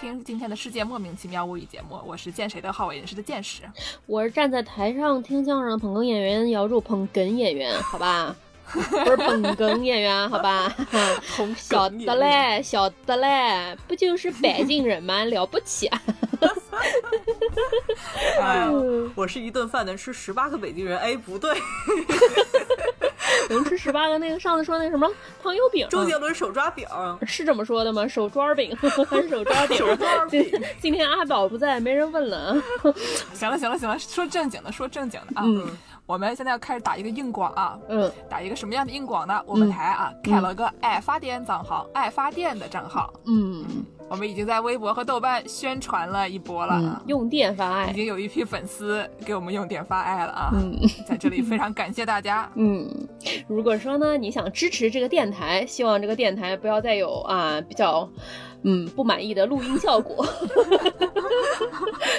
听今天的世界莫名其妙物语节目，我是见谁都好为人师的见识，我是站在台上听相声捧哏演员姚柱捧哏演员，好吧，不是捧哏演员，好吧，晓得嘞，晓得嘞，不就是北京人吗？了不起啊！哎，我是一顿饭能吃十八个北京人，哎，不对。能吃十八个那个上次说那什么糖油饼，周杰伦手抓饼是这么说的吗？手抓饼 还是手抓饼？手抓饼。今天阿宝不在，没人问了。行了行了行了，说正经的，说正经的啊。嗯。我们现在要开始打一个硬广啊。嗯。打一个什么样的硬广呢？我们台啊开了个爱发电账号，爱发电的账号。嗯。我们已经在微博和豆瓣宣传了一波了，用电发爱，已经有一批粉丝给我们用电发爱了啊！嗯，在这里非常感谢大家。嗯，如果说呢，你想支持这个电台，希望这个电台不要再有啊比较。嗯，不满意的录音效果。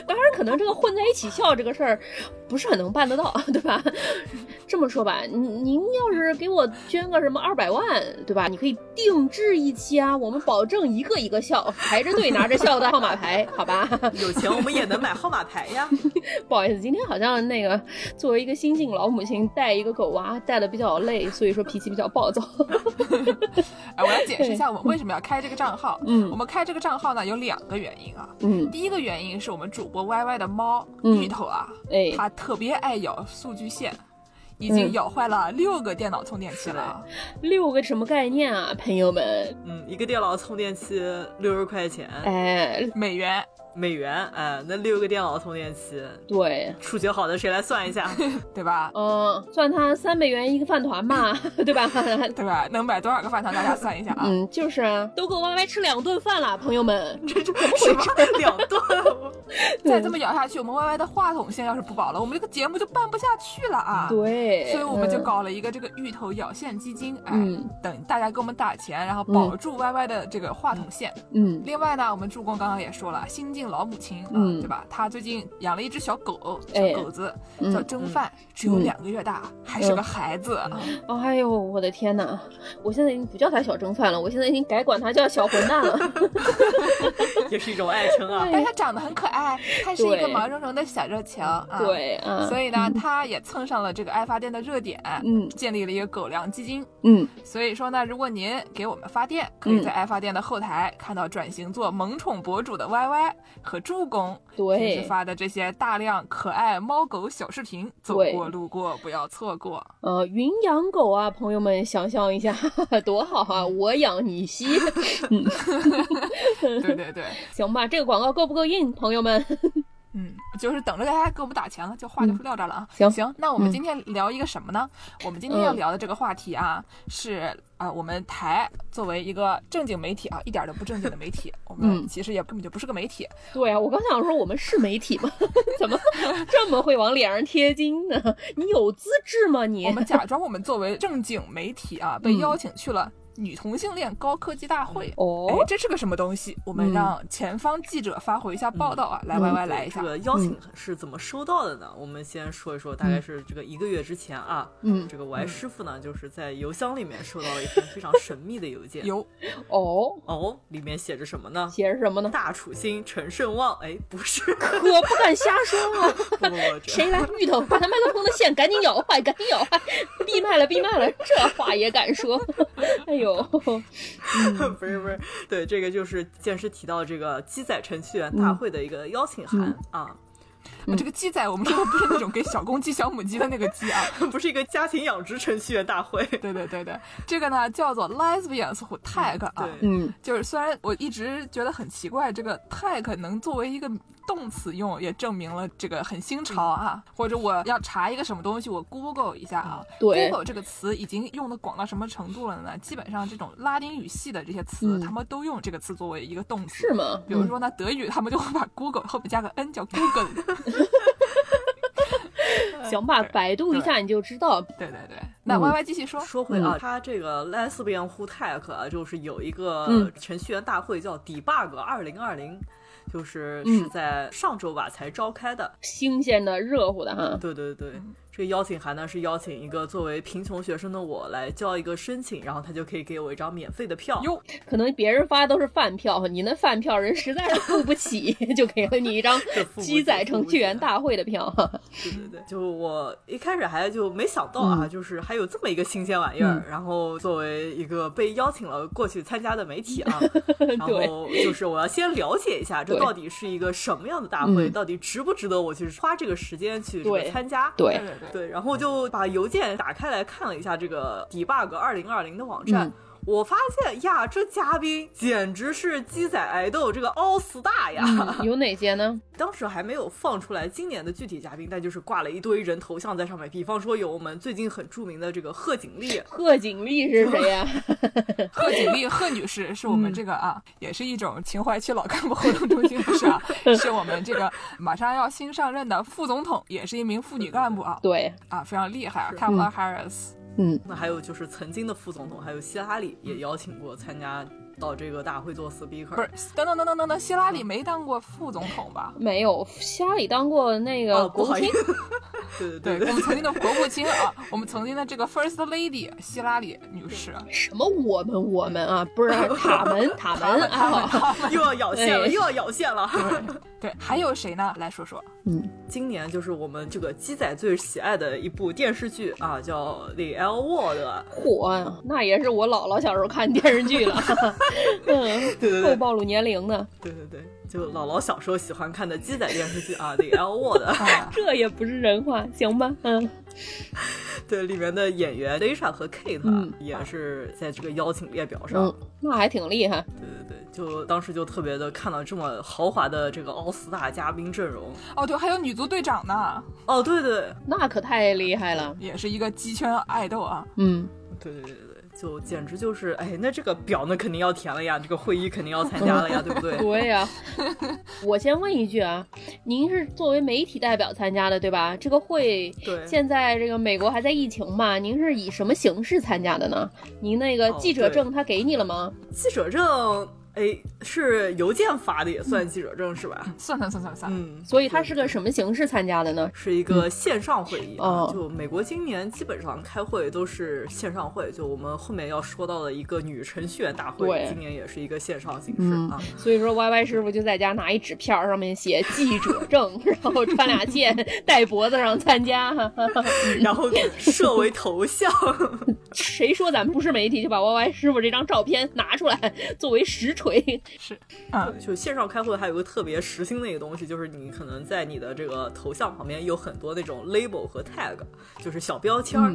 当然，可能这个混在一起笑这个事儿不是很能办得到，对吧？这么说吧，您您要是给我捐个什么二百万，对吧？你可以定制一期啊，我们保证一个一个笑，排着队拿着笑的号码牌，好吧？有钱我们也能买号码牌呀。不好意思，今天好像那个作为一个新晋老母亲带一个狗娃带的比较累，所以说脾气比较暴躁。哎，我来解释一下我为什么要开这个账号。嗯。我们开这个账号呢，有两个原因啊。嗯，第一个原因是我们主播 Y Y 的猫芋头啊，哎，它特别爱咬数据线，已经咬坏了六个电脑充电器了。六个什么概念啊，朋友们？嗯，一个电脑充电器六十块钱，哎，美元。美元，哎，那六个电脑充电器，对，数学好的谁来算一下，对吧？嗯，算它三美元一个饭团嘛，对吧？对吧？能买多少个饭团？大家算一下啊。嗯，就是啊，都够歪歪吃两顿饭了，朋友们，这这怎么回事？两顿？再这么咬下去，我们 Y Y 的话筒线要是不保了，我们这个节目就办不下去了啊。对，所以我们就搞了一个这个芋头咬线基金，哎，等大家给我们打钱，然后保住 Y Y 的这个话筒线。嗯，另外呢，我们助攻刚刚也说了，新晋。老母亲，嗯，对吧？他最近养了一只小狗，小狗子叫蒸饭，只有两个月大，还是个孩子。哎呦，我的天哪！我现在已经不叫他小蒸饭了，我现在已经改管他叫小混蛋了。也是一种爱称啊。但他长得很可爱，他是一个毛茸茸的小热球啊。对，所以呢，它也蹭上了这个爱发电的热点，嗯，建立了一个狗粮基金，嗯。所以说呢，如果您给我们发电，可以在爱发电的后台看到转型做萌宠博主的 YY。和助攻对发的这些大量可爱猫狗小视频，走过路过不要错过。呃，云养狗啊，朋友们想象一下，多好啊！我养你吸。对对对，行吧，这个广告够不够硬，朋友们？嗯，就是等着大家给我们打钱了，就话就撂这了啊。行行，那我们今天聊一个什么呢？我们今天要聊的这个话题啊，是啊，我们台作为一个正经媒体啊，一点都不正经的媒体，我们其实也根本就不是个媒体。对啊，我刚想说我们是媒体吗？怎么这么会往脸上贴金呢？你有资质吗？你？我们假装我们作为正经媒体啊，被邀请去了。女同性恋高科技大会哦，哎，这是个什么东西？我们让前方记者发回一下报道啊！来，Y Y 来一下。这个邀请是怎么收到的呢？我们先说一说，大概是这个一个月之前啊，嗯，这个 Y 师傅呢，就是在邮箱里面收到了一封非常神秘的邮件。有哦哦，里面写着什么呢？写着什么呢？大楚星，陈胜旺。哎，不是，可不敢瞎说啊！谁来？芋头，把他麦克风的线赶紧咬坏，赶紧咬坏！闭麦了，闭麦了，这话也敢说？哎呦！不是不是，对，这个就是剑师提到这个鸡仔程序员大会的一个邀请函啊。这个鸡仔，我们说的不是那种给小公鸡、小母鸡的那个鸡啊，不是一个家庭养殖程序员大会。对对对对，这个呢叫做 Lesbians Who Tag 啊。嗯，就是虽然我一直觉得很奇怪，这个 Tag 能作为一个。动词用也证明了这个很新潮啊，或者我要查一个什么东西，我 Google 一下啊。对，Google 这个词已经用的广到什么程度了呢？基本上这种拉丁语系的这些词，他们都用这个词作为一个动词。是吗？比如说呢，德语他们就会把 Google 后面加个 n 叫 Google。行吧，百度一下你就知道。对对对，那 Y Y 继续说。说回啊，他这个 Lesbian Who Tech 就是有一个程序员大会叫 Debug 二零二零。就是是在上周吧才召开的，新鲜的、热乎的哈。对对对。这个邀请函呢是邀请一个作为贫穷学生的我来交一个申请，然后他就可以给我一张免费的票。哟，可能别人发的都是饭票，你那饭票人实在是付不起，就给了你一张机载程序员大会的票。对对对，就我一开始还就没想到啊，就是还有这么一个新鲜玩意儿。然后作为一个被邀请了过去参加的媒体啊，然后就是我要先了解一下这到底是一个什么样的大会，到底值不值得我去花这个时间去参加？对对对，对然后就把邮件打开来看了一下这个 debug 二零二零的网站。我发现呀，这嘉宾简直是鸡仔爱豆这个 all star 呀！有哪些呢？当时还没有放出来今年的具体嘉宾，但就是挂了一堆人头像在上面。比方说有我们最近很著名的这个贺锦丽。贺锦丽是谁呀？贺锦丽，贺女士是我们这个啊，也是一种秦淮区老干部活动中心，不是啊？是我们这个马上要新上任的副总统，也是一名妇女干部啊。对啊，非常厉害，Kamala Harris。嗯，那还有就是曾经的副总统，还有希拉里也邀请过参加到这个大会做 speaker。不是，等等等等等等，希拉里没当过副总统吧？没有，希拉里当过那个国务卿。对 对对，我们曾经的国务卿啊，我们曾经的这个 first lady 希拉里女士。什么我们我们啊？不是塔门塔门啊，又要咬线了，又要咬线了。对，还有谁呢？来说说。嗯，今年就是我们这个鸡仔最喜爱的一部电视剧啊，叫《The L Word》。火呀，那也是我姥姥小时候看电视剧了。嗯，对对对，够暴露年龄的。对对对，就姥姥小时候喜欢看的鸡仔电视剧啊，《The L Word》。这也不是人话，行吧？嗯。对，里面的演员 Lisa 和 Kate 也是在这个邀请列表上。那还挺厉害。对对对，就当时就特别的看到这么豪华的这个奥斯大嘉宾阵容。哦，对，还有女足队长呢。哦，对对，那可太厉害了，也是一个鸡圈爱豆啊。嗯，对对对对。就简直就是，哎，那这个表那肯定要填了呀，这个会议肯定要参加了呀，对不对？对呀。我先问一句啊，您是作为媒体代表参加的，对吧？这个会，对，现在这个美国还在疫情嘛？您是以什么形式参加的呢？您那个记者证他给你了吗？记者证。哎，是邮件发的也算记者证是吧？算算算算算。嗯，所以他是个什么形式参加的呢？是一个线上会议啊。就美国今年基本上开会都是线上会，就我们后面要说到的一个女程序员大会，今年也是一个线上形式啊。所以说，Y Y 师傅就在家拿一纸片，上面写记者证，然后穿俩线戴脖子上参加，然后设为头像。谁说咱们不是媒体，就把 Y Y 师傅这张照片拿出来作为实锤。是，啊，就线上开会还有个特别实心的一个东西，就是你可能在你的这个头像旁边有很多那种 label 和 tag，就是小标签儿，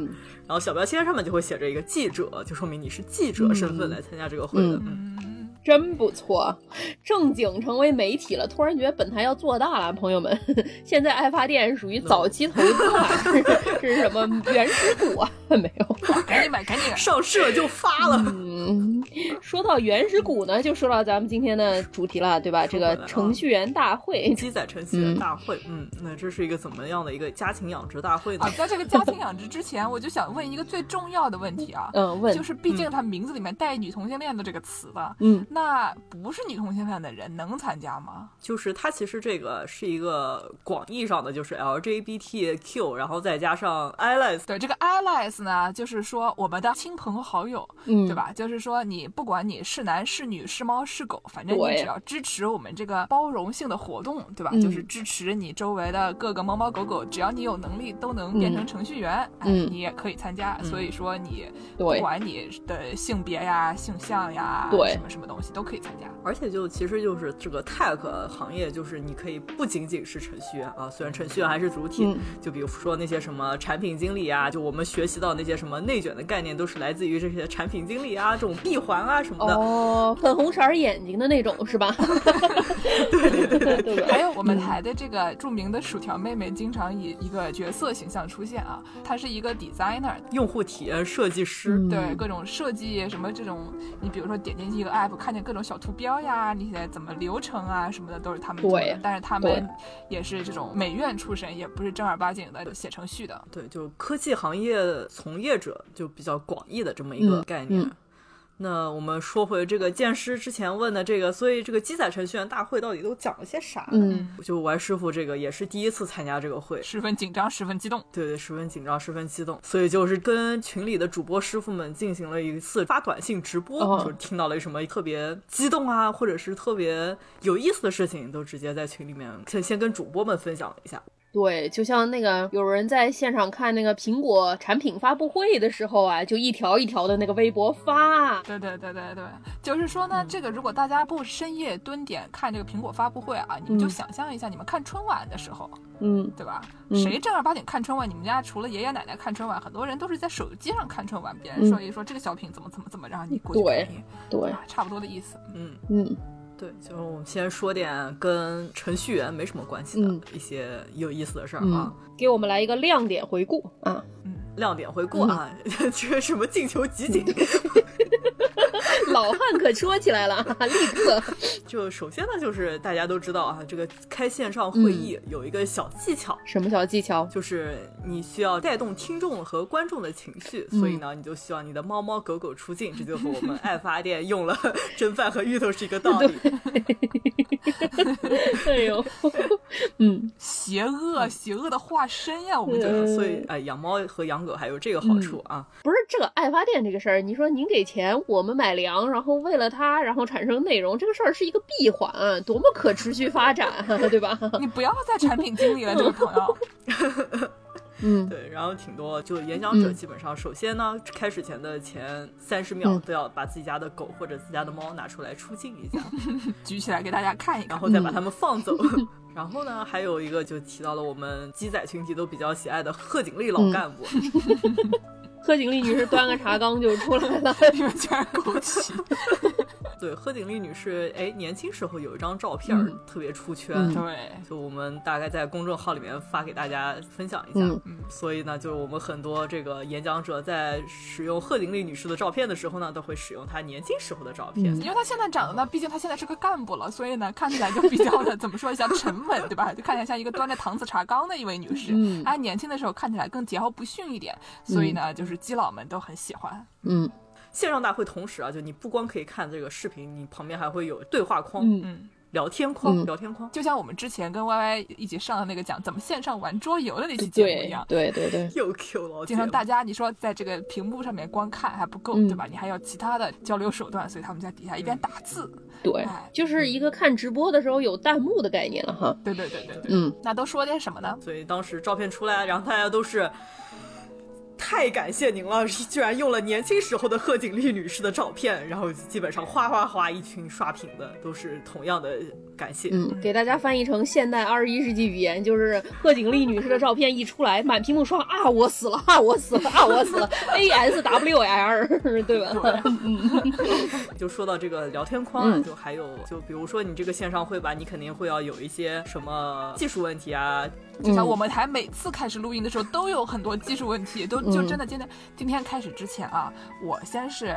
然后小标签上面就会写着一个记者，就说明你是记者身份来参加这个会的。嗯。真不错，正经成为媒体了。突然觉得本台要做大了，朋友们。现在爱发电属于早期投资啊，这是什么原始股啊？没有，赶紧买，赶紧上市了就发了。嗯，说到原始股呢，就说到咱们今天的主题了，对吧？这个程序员大会，鸡仔程序员大会。嗯，那这是一个怎么样的一个家禽养殖大会呢？啊，在这个家禽养殖之前，我就想问一个最重要的问题啊。嗯，问，就是毕竟它名字里面带女同性恋的这个词吧。嗯。那不是女同性恋的人能参加吗？就是它其实这个是一个广义上的，就是 LGBTQ，然后再加上 allies。对，这个 allies 呢，就是说我们的亲朋好友，嗯，对吧？就是说你不管你是男是女是猫是狗，反正你只要支持我们这个包容性的活动，对吧？就是支持你周围的各个猫猫狗狗，只要你有能力都能变成程序员，嗯，你也可以参加。所以说你不管你的性别呀、性向呀，对，什么什么东西都可以参加。而且就其实就是这个 tech 行业，就是你可以不仅仅是程序员啊，虽然程序员还是主体，就比如说那些什么产品经理啊，就我们学习到那些什么内卷的概念，都是来自于这些产品经理啊，这种闭环啊什么的。哦，粉红色眼睛的那种是吧？对对对对 对。还有我们台的这个著名的薯条妹妹，经常以一个角色形象出现啊，她是一个 designer，用户体验设计师，对各种设计什么这种，你比如说点进去一个 app，看见各种小图标。呀，那些怎么流程啊什么的都是他们做的，但是他们也是这种美院出身，也不是正儿八经的写程序的。对，就科技行业从业者就比较广义的这么一个概念。那我们说回这个剑师之前问的这个，所以这个机载程序员大会到底都讲了些啥？嗯，就我师傅这个也是第一次参加这个会，十分紧张，十分激动。对对，十分紧张，十分激动。所以就是跟群里的主播师傅们进行了一次发短信直播，就是听到了什么特别激动啊，或者是特别有意思的事情，都直接在群里面先先跟主播们分享了一下。对，就像那个有人在现场看那个苹果产品发布会的时候啊，就一条一条的那个微博发。对对对对对，就是说呢，这个如果大家不深夜蹲点看这个苹果发布会啊，你们就想象一下，你们看春晚的时候，嗯，对吧？谁正儿八经看春晚？你们家除了爷爷奶奶看春晚，很多人都是在手机上看春晚。别人说一说这个小品怎么怎么怎么，然后你过去听，对，差不多的意思。嗯嗯。对，就是我们先说点跟程序员没什么关系的一些有意思的事儿啊，给我们来一个亮点回顾。啊，嗯，亮点回顾啊，这个什么进球集锦。老汉可说起来了，立刻就首先呢，就是大家都知道啊，这个开线上会议有一个小技巧，什么小技巧？就是你需要带动听众和观众的情绪，所以呢，你就需要你的猫猫狗狗出镜，这就和我们爱发电用了 蒸饭和芋头是一个道理。哎呦，嗯，邪恶邪恶的化身呀，我们觉得，所以哎，养猫和养狗还有这个好处啊。不是这个爱发电这个事儿，你说您给钱，我们买粮，然后为了它，然后产生内容，这个事儿是一个闭环，多么可持续发展，对吧？你不要再产品经理了，这位朋友。嗯，对，然后挺多，就演讲者基本上，首先呢，开始前的前三十秒都要把自己家的狗或者自家的猫拿出来出镜一下，举起来给大家看一看，然后再把它们放走。然后呢，还有一个就提到了我们鸡仔群体都比较喜爱的贺锦丽老干部。贺锦丽女士端个茶缸就出来了，你们竟然枸杞。对，贺锦丽女士，哎，年轻时候有一张照片特别出圈，对，就我们大概在公众号里面发给大家分享一下。嗯，所以呢，就是我们很多这个演讲者在使用贺锦丽女士的照片的时候呢，都会使用她年轻时候的照片，因为她现在长得呢，毕竟她现在是个干部了，所以呢，看起来就比较的 怎么说一下沉稳，对吧？就看起来像一个端着搪瓷茶缸的一位女士。嗯，她年轻的时候看起来更桀骜不驯一点，所以呢，就是基佬们都很喜欢。嗯。线上大会同时啊，就你不光可以看这个视频，你旁边还会有对话框、嗯，聊天框、聊天框，就像我们之前跟 Y Y 一起上的那个讲怎么线上玩桌游的那期节目一样。对对对，又 Q 了。经常大家你说在这个屏幕上面光看还不够，对吧？你还要其他的交流手段，所以他们在底下一边打字。对，就是一个看直播的时候有弹幕的概念了哈。对对对对对，嗯，那都说点什么呢？所以当时照片出来，然后大家都是。太感谢您了，居然用了年轻时候的贺锦丽女士的照片，然后基本上哗哗哗一群刷屏的都是同样的感谢。嗯，给大家翻译成现代二十一世纪语言，就是贺锦丽女士的照片一出来，满屏幕刷啊，我死了啊，我死了啊，我死了，A S W L，对吧？嗯，就说到这个聊天框，就还有就比如说你这个线上会吧，你肯定会要有一些什么技术问题啊。就像我们台每次开始录音的时候，都有很多技术问题，都就真的今天今天开始之前啊，我先是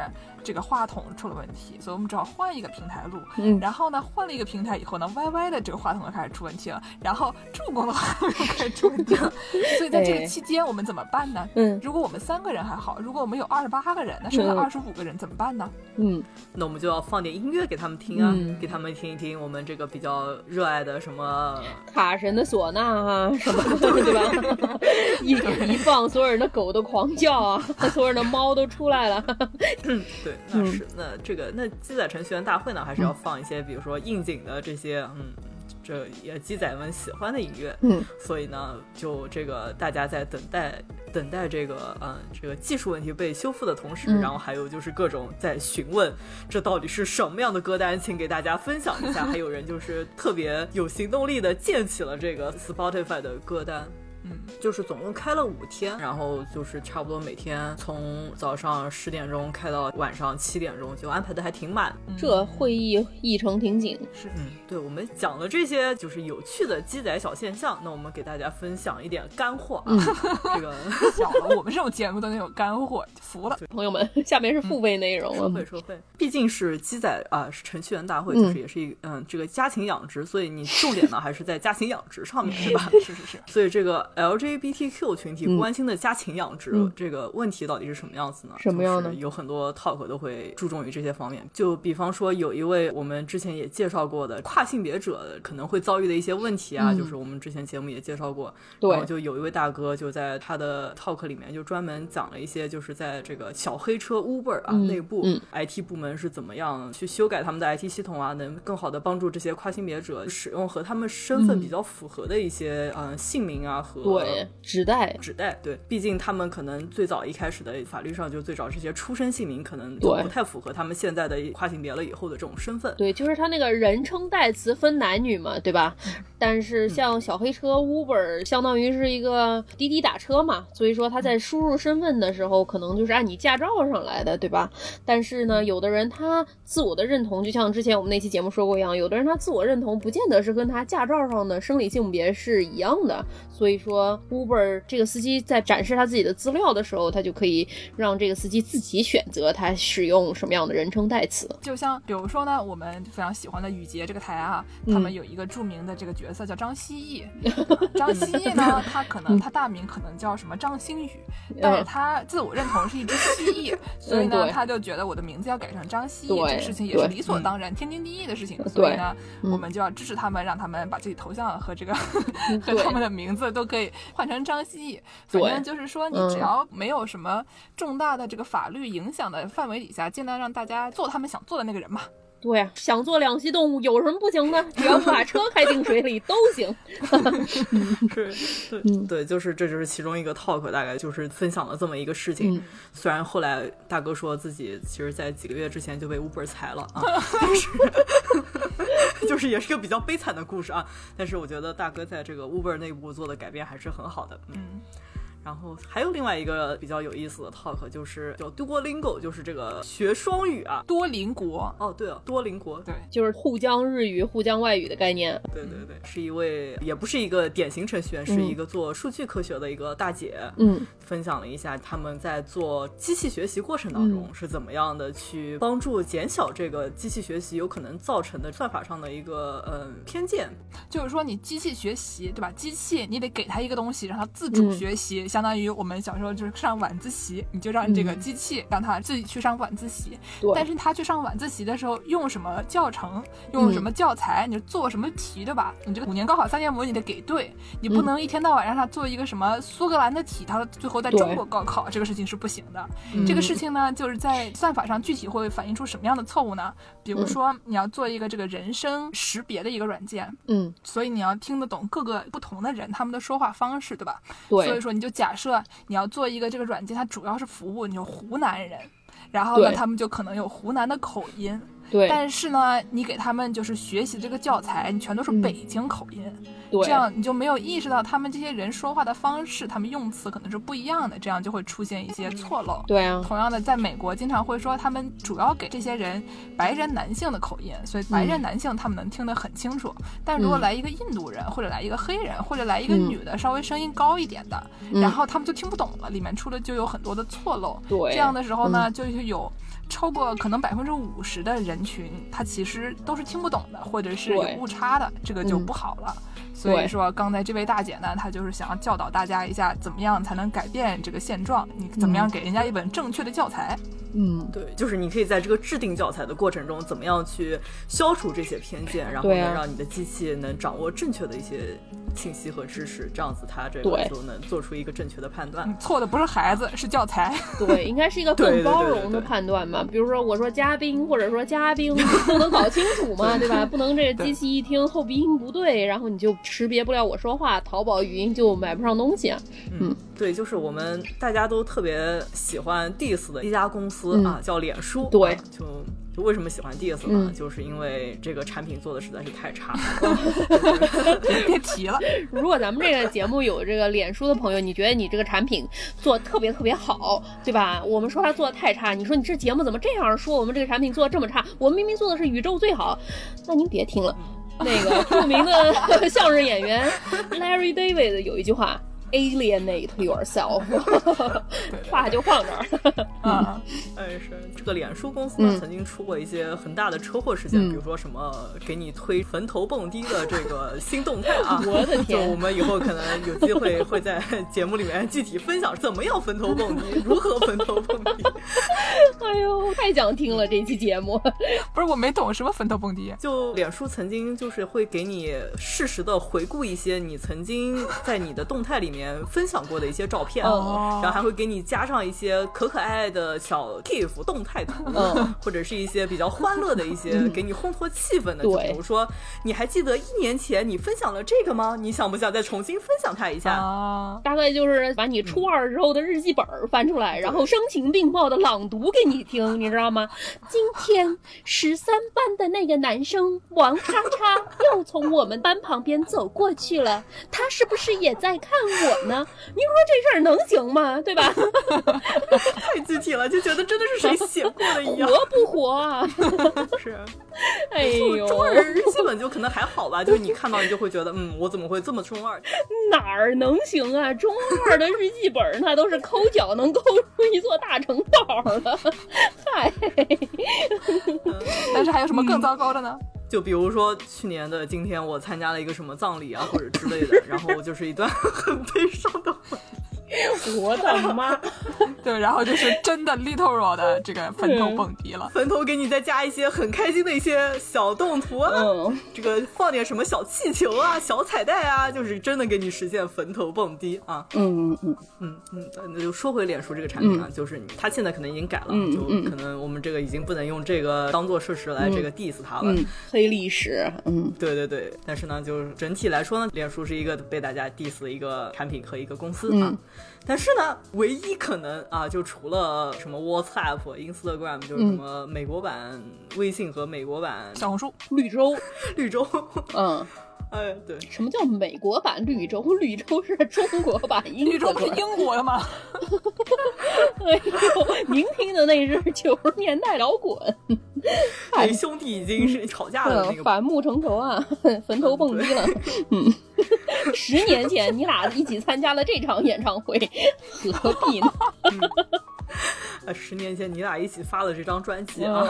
这个话筒出了问题，所以我们只好换一个平台录。嗯，然后呢，换了一个平台以后呢，Y Y 的这个话筒就开始出问题了，然后助攻的话筒又开始出问题了。所以在这个期间，我们怎么办呢？嗯，如果我们三个人还好，如果我们有二十八个人，那剩下二十五个人怎么办呢？嗯，那我们就要放点音乐给他们听啊，给他们听一听我们这个比较热爱的什么卡神的唢呐啊。什么对吧？一一放，所有人的狗都狂叫啊，所有人的猫都出来了。对，那是那这个那鸡仔程序员大会呢，还是要放一些，比如说应景的这些，嗯，这也鸡仔们喜欢的音乐。嗯，所以呢，就这个大家在等待等待这个嗯这个技术问题被修复的同时，然后还有就是各种在询问这到底是什么样的歌单，请给大家分享一下。还有人就是特别有行动力的建起了这个 Spotify 的歌单。嗯，就是总共开了五天，然后就是差不多每天从早上十点钟开到晚上七点钟，就安排的还挺满。这会议议程挺紧。是，嗯，对，我们讲了这些就是有趣的鸡仔小现象，那我们给大家分享一点干货啊。这个 小了，我们这种节目都能有干货，服了。朋友们，下面是付费内容了。收费收费，毕竟是鸡仔啊，是程序员大会，就是也是一嗯这个家禽养殖，所以你重点呢还是在家禽养殖上面，是吧？是是是。所以这个。LGBTQ 群体关心的家禽养殖这个问题到底是什么样子呢？什么样的？有很多 talk 都会注重于这些方面。就比方说，有一位我们之前也介绍过的跨性别者可能会遭遇的一些问题啊，就是我们之前节目也介绍过。对。然后就有一位大哥就在他的 talk 里面就专门讲了一些，就是在这个小黑车 Uber 啊内部 IT 部门是怎么样去修改他们的 IT 系统啊，能更好的帮助这些跨性别者使用和他们身份比较符合的一些嗯姓名啊和对指代指代对，毕竟他们可能最早一开始的法律上就最早这些出生姓名可能都不太符合他们现在的跨性别了以后的这种身份。对，就是他那个人称代词分男女嘛，对吧？但是像小黑车 Uber 相当于是一个滴滴打车嘛，所以说他在输入身份的时候可能就是按你驾照上来的，对吧？但是呢，有的人他自我的认同就像之前我们那期节目说过一样，有的人他自我认同不见得是跟他驾照上的生理性别是一样的，所以说 Uber 这个司机在展示他自己的资料的时候，他就可以让这个司机自己选择他使用什么样的人称代词。就像比如说呢，我们非常喜欢的雨洁这个台啊，他们有一个著名的这个角色叫张歆艺。张歆艺呢，他可能他大名可能叫什么张馨予，但是他自我认同是一只蜥蜴，所以呢，他就觉得我的名字要改成张歆艺，这个事情也是理所当然、天经地义的事情。所以呢，我们就要支持他们，让他们把自己头像和这个 和他们的名字都可以换成张希毅。反正就是说，你只要没有什么重大的这个法律影响的范围底下，尽量让大家做他们想做的那个人嘛。对，想做两栖动物有什么不行的？只要不把车开进水里都行。是，对，对，就是这就是其中一个 talk，大概就是分享了这么一个事情。虽然后来大哥说自己其实，在几个月之前就被 Uber 裁了啊，但是就是也是个比较悲惨的故事啊。但是我觉得大哥在这个 Uber 内部做的改变还是很好的。嗯。然后还有另外一个比较有意思的 talk，就是叫 Duolingo，就是这个学双语啊，多邻国。哦，对了，多邻国，对，就是沪江日语、沪江外语的概念。对对对，是一位也不是一个典型程序员，是一个做数据科学的一个大姐。嗯，分享了一下他们在做机器学习过程当中是怎么样的去帮助减小这个机器学习有可能造成的算法上的一个嗯偏见。就是说，你机器学习，对吧？机器你得给它一个东西，让它自主学习，像。相当于我们小时候就是上晚自习，你就让这个机器让它自己去上晚自习。但是他去上晚自习的时候，用什么教程，用什么教材，你做什么题，对吧？你这个五年高考三年模你得给对，你不能一天到晚让他做一个什么苏格兰的题，他最后在中国高考，这个事情是不行的。这个事情呢，就是在算法上具体会反映出什么样的错误呢？比如说你要做一个这个人声识别的一个软件，嗯，所以你要听得懂各个不同的人他们的说话方式，对吧？对，所以说你就假。假设你要做一个这个软件，它主要是服务你就湖南人，然后呢，他们就可能有湖南的口音。对，但是呢，你给他们就是学习这个教材，你全都是北京口音，这样你就没有意识到他们这些人说话的方式，他们用词可能是不一样的，这样就会出现一些错漏。对啊，同样的，在美国经常会说他们主要给这些人白人男性的口音，所以白人男性他们能听得很清楚。但如果来一个印度人，或者来一个黑人，或者来一个女的，稍微声音高一点的，然后他们就听不懂了，里面出了就有很多的错漏。对，这样的时候呢，就是有。超过可能百分之五十的人群，他其实都是听不懂的，或者是有误差的，这个就不好了。所以说，刚才这位大姐呢，她就是想要教导大家一下，怎么样才能改变这个现状？你怎么样给人家一本正确的教材？嗯，对，就是你可以在这个制定教材的过程中，怎么样去消除这些偏见，然后呢，让你的机器能掌握正确的一些信息和知识，这样子它这个就能做出一个正确的判断。错的不是孩子，是教材。对，应该是一个更包容的判断嘛。比如说，我说嘉宾，或者说嘉宾，不能搞清楚嘛，对吧？不能这个机器一听后鼻音不对，然后你就识别不了我说话，淘宝语音就买不上东西。嗯，对，就是我们大家都特别喜欢 diss 的一家公司。司啊，叫脸书，对，就就为什么喜欢 diss 呢？就是因为这个产品做的实在是太差了，别提了。如果咱们这个节目有这个脸书的朋友，你觉得你这个产品做特别特别好，对吧？我们说它做的太差，你说你这节目怎么这样说？我们这个产品做的这么差，我们明明做的是宇宙最好，那您别听了。那个著名的 相声演员 Larry David 有一句话。Alienate yourself，话就放这儿。啊，哎是，这个脸书公司呢曾经出过一些很大的车祸事件，比如说什么给你推坟头蹦迪的这个新动态啊，我的天！就我们以后可能有机会会在节目里面具体分享怎么样坟头蹦迪，如何坟头蹦迪。哎呦，太想听了这期节目。不是我没懂什么坟头蹦迪，就脸书曾经就是会给你适时的回顾一些你曾经在你的动态里面分享过的一些照片，然后还会给你加上一些可可爱爱的小 GIF 动态图，或者是一些比较欢乐的一些 给你烘托气氛的，就比如说你还记得一年前你分享了这个吗？你想不想再重新分享它一下？啊，大概就是把你初二时候的日记本翻出来，然后声情并茂的朗读给你听，你知道吗？今天十三班的那个男生王叉叉又从我们班旁边走过去了，他是不是也在看我呢？你说这事儿能行吗？对吧？太具体了，就觉得真的是谁写过的一样。活不活啊？是，哎呦，中二日记本就可能还好吧，就是你看到你就会觉得，嗯，我怎么会这么中二？哪儿能行啊？中二的日记本那都是抠脚能抠出一座大城堡了。嗨，但是还有什么更糟糕的呢？就比如说去年的今天，我参加了一个什么葬礼啊，或者之类的，然后就是一段 很悲伤的回忆。我的妈！对，然后就是真的 little raw 的这个坟头蹦迪了。坟头给你再加一些很开心的一些小动图啊，这个放点什么小气球啊、小彩带啊，就是真的给你实现坟头蹦迪啊。嗯嗯嗯嗯嗯。那就说回脸书这个产品啊，就是它现在可能已经改了，就可能我们这个已经不能用这个当做事实来这个 diss 它了。黑历史。嗯，对对对。但是呢，就是整体来说呢，脸书是一个被大家 diss 的一个产品和一个公司啊。但是呢，唯一可能啊，就除了什么 WhatsApp、Instagram，就是什么美国版微信和美国版小红书、绿洲、绿洲，嗯，哎，对，什么叫美国版绿洲？绿洲是中国版英，绿洲是英国的吗？哎呦，您听的那是九十年代摇滚，哎，兄弟已经是吵架了，那个反目成仇啊，坟头蹦迪了，嗯。十年前你俩一起参加了这场演唱会，何必呢？呃，十年前你俩一起发了这张专辑啊，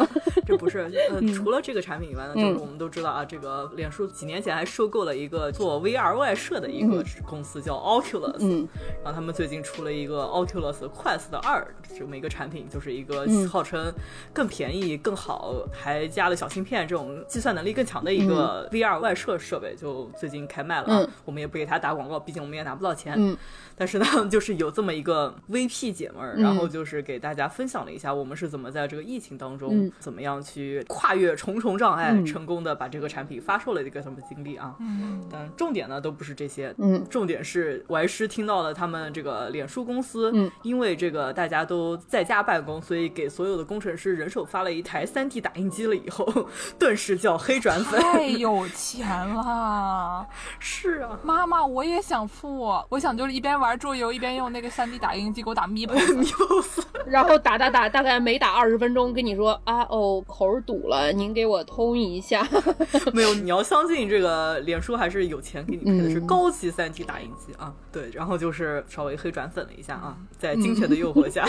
这不是呃，除了这个产品以外呢，就是我们都知道啊，这个脸书几年前还收购了一个做 VR 外设的一个公司叫 Oculus，嗯，然后他们最近出了一个 Oculus Quest 二这么一个产品，就是一个号称更便宜、更好，还加了小芯片这种计算能力更强的一个 VR 外设设备，就最近开卖了啊，我们也不给他打广告，毕竟我们也拿不到钱，嗯，但是呢，就是有这么一个 VP 姐们儿，然后就是给大家。大家分享了一下我们是怎么在这个疫情当中，怎么样去跨越重重障碍，成功的把这个产品发售了一个什么经历啊？嗯，但重点呢都不是这些，嗯，重点是我还是听到了他们这个脸书公司，嗯，因为这个大家都在家办公，所以给所有的工程师人手发了一台 3D 打印机了，以后 顿时叫黑转粉，太有钱了，是啊，妈妈我也想付，我想就是一边玩桌游一边用那个 3D 打印机给我打 Miipo Miipo，然后。然后打打打，大概没打二十分钟，跟你说啊哦，口堵了，您给我通一下。没有，你要相信这个脸书还是有钱给你配的是高级三 D 打印机啊。对，然后就是稍微黑转粉了一下啊，在金钱的诱惑下，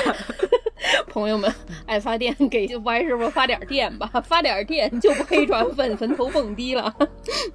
朋友们爱发电给歪师傅发点电吧，发点电就不黑转粉，坟头蹦迪了。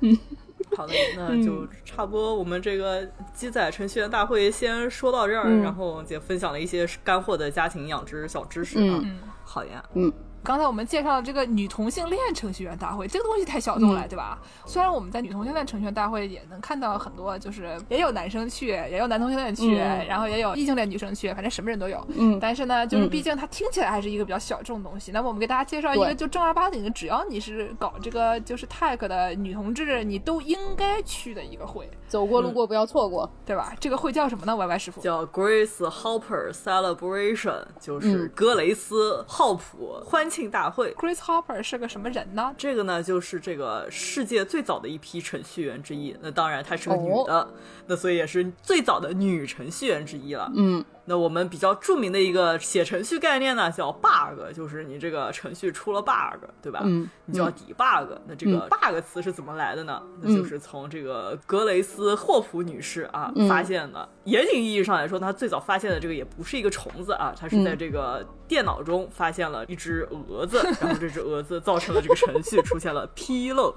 嗯。好的，那就差不多。我们这个鸡仔程序员大会先说到这儿，然后也分享了一些干货的家庭养殖小知识啊。好呀，嗯。刚才我们介绍这个女同性恋程序员大会，这个东西太小众了，对吧？虽然我们在女同性恋程序员大会也能看到很多，就是也有男生去，也有男同性恋去，然后也有异性恋女生去，反正什么人都有。嗯。但是呢，就是毕竟它听起来还是一个比较小众的东西。那么我们给大家介绍一个就正儿八经的，只要你是搞这个就是 tech 的女同志，你都应该去的一个会。走过路过不要错过，对吧？这个会叫什么呢？Y Y 师傅叫 Grace Hopper Celebration，就是格雷斯浩普欢庆大会。Grace Hopper 是个什么人呢？这个呢，就是这个世界最早的一批程序员之一。那当然，她是个女的，那所以也是最早的女程序员之一了。嗯。那我们比较著名的一个写程序概念呢，叫 bug，就是你这个程序出了 bug，对吧？嗯，你就要 debug。那这个 bug 词是怎么来的呢？那就是从这个格雷斯霍普女士啊发现的。严谨意义上来说，他最早发现的这个也不是一个虫子啊，他是在这个电脑中发现了一只蛾子，然后这只蛾子造成了这个程序出现了纰漏。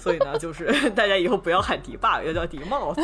所以呢，就是大家以后不要喊 debug，要叫 debug。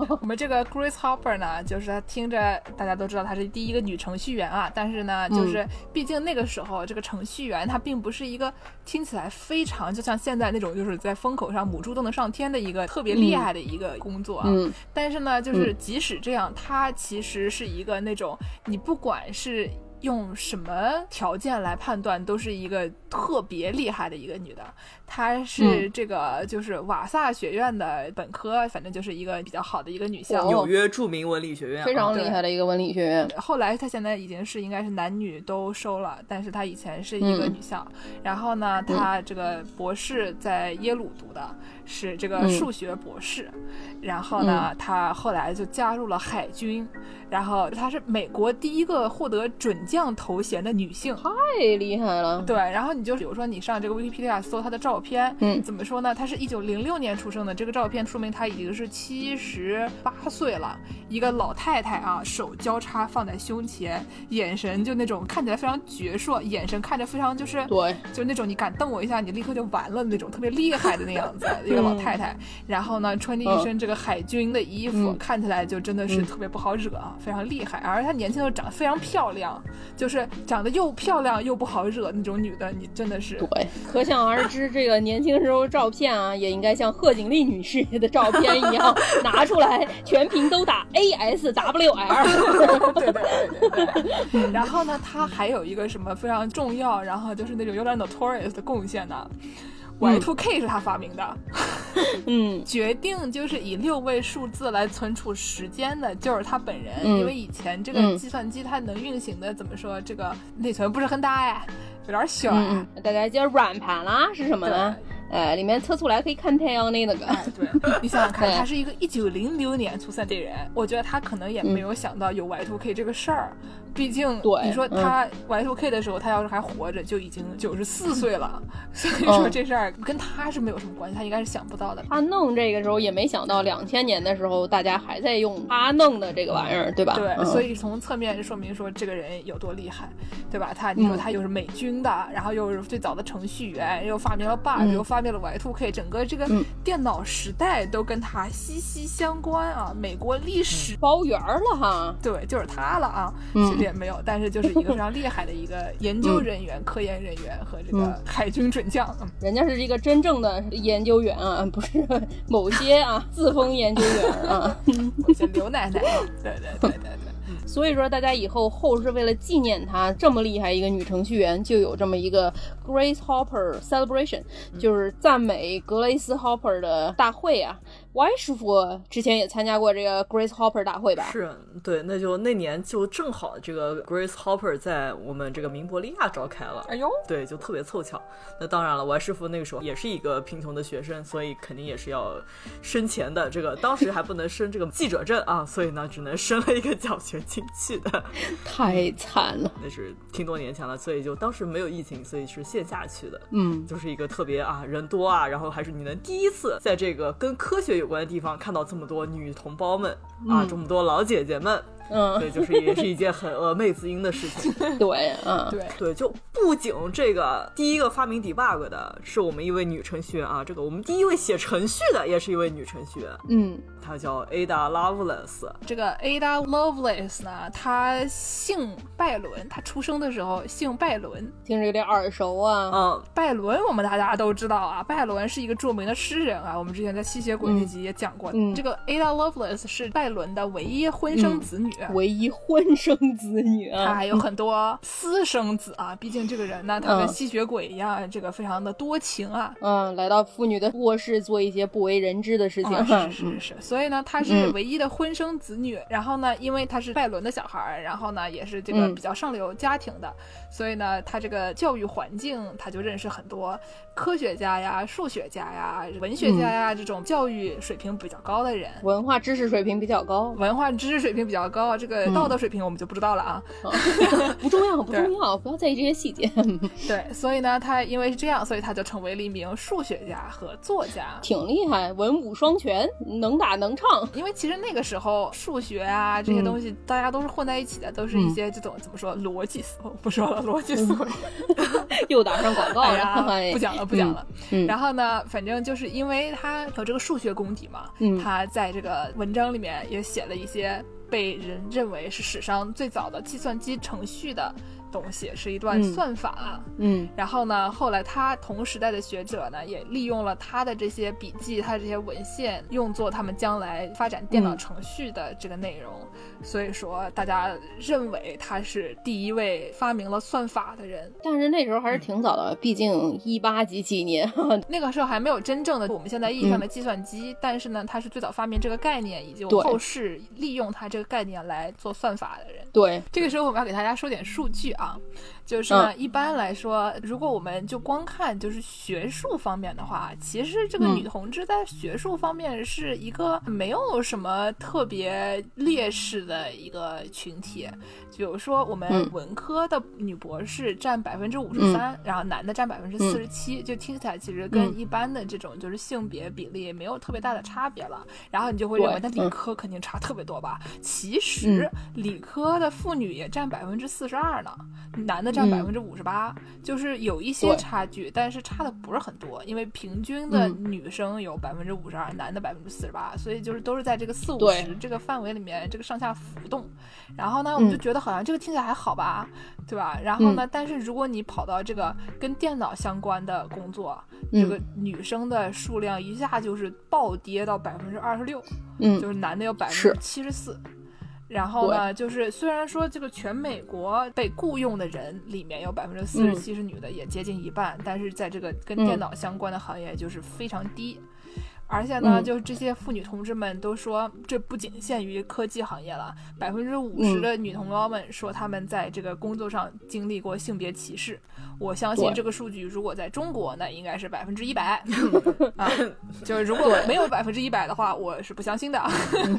我们这个 Grace Hopper 呢，就是听着。大家都知道她是第一个女程序员啊，但是呢，就是毕竟那个时候这个程序员他并不是一个听起来非常就像现在那种就是在风口上母猪都能上天的一个特别厉害的一个工作啊。但是呢，就是即使这样，它其实是一个那种你不管是。用什么条件来判断，都是一个特别厉害的一个女的。她是这个就是瓦萨学院的本科，反正就是一个比较好的一个女校，纽约著名文理学院，非常厉害的一个文理学院。后来她现在已经是应该是男女都收了，但是她以前是一个女校。然后呢，她这个博士在耶鲁读的。是这个数学博士，然后呢，她后来就加入了海军，然后她是美国第一个获得准将头衔的女性，太厉害了。对，然后你就比如说你上这个 Wikipedia 搜她的照片，嗯，怎么说呢？她是一九零六年出生的，这个照片说明她已经是七十八岁了，一个老太太啊，手交叉放在胸前，眼神就那种看起来非常矍铄，眼神看着非常就是对，就那种你敢瞪我一下，你立刻就完了那种特别厉害的那样子 一个。老太太，然后呢，穿着一身这个海军的衣服，看起来就真的是特别不好惹啊，非常厉害。而她年轻的时候长得非常漂亮，就是长得又漂亮又不好惹那种女的，你真的是对，可想而知，这个年轻时候照片啊，也应该像贺锦丽女士的照片一样 拿出来，全屏都打 A S W L。对对对对对。然后呢，她还有一个什么非常重要，然后就是那种有点 notorious 的贡献呢？Y2K 是他发明的，嗯，决定就是以六位数字来存储时间的，就是他本人。因为以前这个计算机它能运行的，怎么说，这个内存不是很大哎，有点小啊。大家叫软盘啦，是什么呢？呃，里面测出来可以看太阳的那个。对，你想想看，他是一个一九零六年出生的人，我觉得他可能也没有想到有 Y2K 这个事儿。毕竟，你说他 Y2K 的时候，他要是还活着，就已经九十四岁了。所以说这事儿跟他是没有什么关系，他应该是想不到的。他弄这个时候也没想到，两千年的时候大家还在用他弄的这个玩意儿，对吧？对，所以从侧面就说明说这个人有多厉害，对吧？他你说他又是美军的，然后又是最早的程序员，又发明了 bug，又发明了 Y2K，整个这个电脑时代都跟它息息相关啊！美国历史包圆了哈，对，就是他了啊。其实也没有，但是就是一个非常厉害的一个研究人员、科研人员和这个海军准将。人家是一个真正的研究员啊，不是某些啊自封研究员啊，某些刘奶奶。对对对对对。所以说，大家以后后世为了纪念她这么厉害一个女程序员，就有这么一个 Grace Hopper Celebration，就是赞美格雷斯 Hopper 的大会啊。Y 师傅之前也参加过这个 Grace Hopper 大会吧？是对，那就那年就正好这个 Grace Hopper 在我们这个明博利亚召开了。哎呦，对，就特别凑巧。那当然了，Y 师傅那个时候也是一个贫穷的学生，所以肯定也是要生钱的。这个当时还不能申这个记者证啊，所以呢，只能申了一个奖学金去的。太惨了，那是挺多年前了，所以就当时没有疫情，所以是线下去的。嗯，就是一个特别啊人多啊，然后还是你能第一次在这个跟科学。有关的地方看到这么多女同胞们啊，这么多老姐姐们。嗯，对，就是也是一件很峨眉子音的事情。对，嗯，对对，就不仅这个第一个发明 debug 的是我们一位女程序员啊，这个我们第一位写程序的也是一位女程序员。嗯，她叫 Ada Lovelace。这个 Ada Lovelace 呢，他姓拜伦，他出生的时候姓拜伦，听着有点耳熟啊。嗯，拜伦我们大家都知道啊，拜伦是一个著名的诗人啊，我们之前在吸血鬼那集也讲过。嗯，这个 Ada Lovelace 是拜伦的唯一婚生子女。唯一婚生子女啊，他还有很多私生子啊。毕竟这个人呢，他跟吸血鬼一样，这个非常的多情啊。嗯，来到妇女的卧室做一些不为人知的事情。是是是。所以呢，他是唯一的婚生子女。然后呢，因为他是拜伦的小孩，然后呢，也是这个比较上流家庭的，所以呢，他这个教育环境，他就认识很多科学家呀、数学家呀、文学家呀这种教育水平比较高的人，文化知识水平比较高，文化知识水平比较高。高，这个道德水平我们就不知道了啊。不重要，不重要，不要在意这些细节。对，所以呢，他因为是这样，所以他就成为了一名数学家和作家，挺厉害，文武双全，能打能唱。因为其实那个时候数学啊这些东西，大家都是混在一起的，都是一些这种怎么说逻辑思维，不说了，逻辑思维。又打上广告了，不讲了，不讲了。然后呢，反正就是因为他有这个数学功底嘛，他在这个文章里面也写了一些被人认为是史上最早的计算机程序的。东西是一段算法，嗯，然后呢，后来他同时代的学者呢，也利用了他的这些笔记，他的这些文献，用作他们将来发展电脑程序的这个内容。所以说，大家认为他是第一位发明了算法的人。但是那时候还是挺早的，毕竟一八几几年，那个时候还没有真正的我们现在意义上的计算机。但是呢，他是最早发明这个概念，以及后世利用他这个概念来做算法的人。对，这个时候我们要给大家说点数据啊。就是呢，一般来说，如果我们就光看就是学术方面的话，其实这个女同志在学术方面是一个没有什么特别劣势的一个群体。比如说，我们文科的女博士占百分之五十三，然后男的占百分之四十七，就听起来其实跟一般的这种就是性别比例没有特别大的差别了。然后你就会认为，那理科肯定差特别多吧？其实理科的妇女也占百分之四十二呢。男的占百分之五十八，就是有一些差距，但是差的不是很多，因为平均的女生有百分之五十二，男的百分之四十八，所以就是都是在这个四五十这个范围里面，这个上下浮动。然后呢，我们就觉得好像这个听起来还好吧，对吧？然后呢，但是如果你跑到这个跟电脑相关的工作，这个女生的数量一下就是暴跌到百分之二十六，嗯，就是男的有百分之七十四。然后呢，就是虽然说这个全美国被雇佣的人里面有百分之四十七是女的，也接近一半，但是在这个跟电脑相关的行业就是非常低。而且呢，就是这些妇女同志们都说，这不仅限于科技行业了，百分之五十的女同胞们说他们在这个工作上经历过性别歧视。我相信这个数据如果在中国，那应该是百分之一百 啊。就是如果没有百分之一百的话，我是不相信的。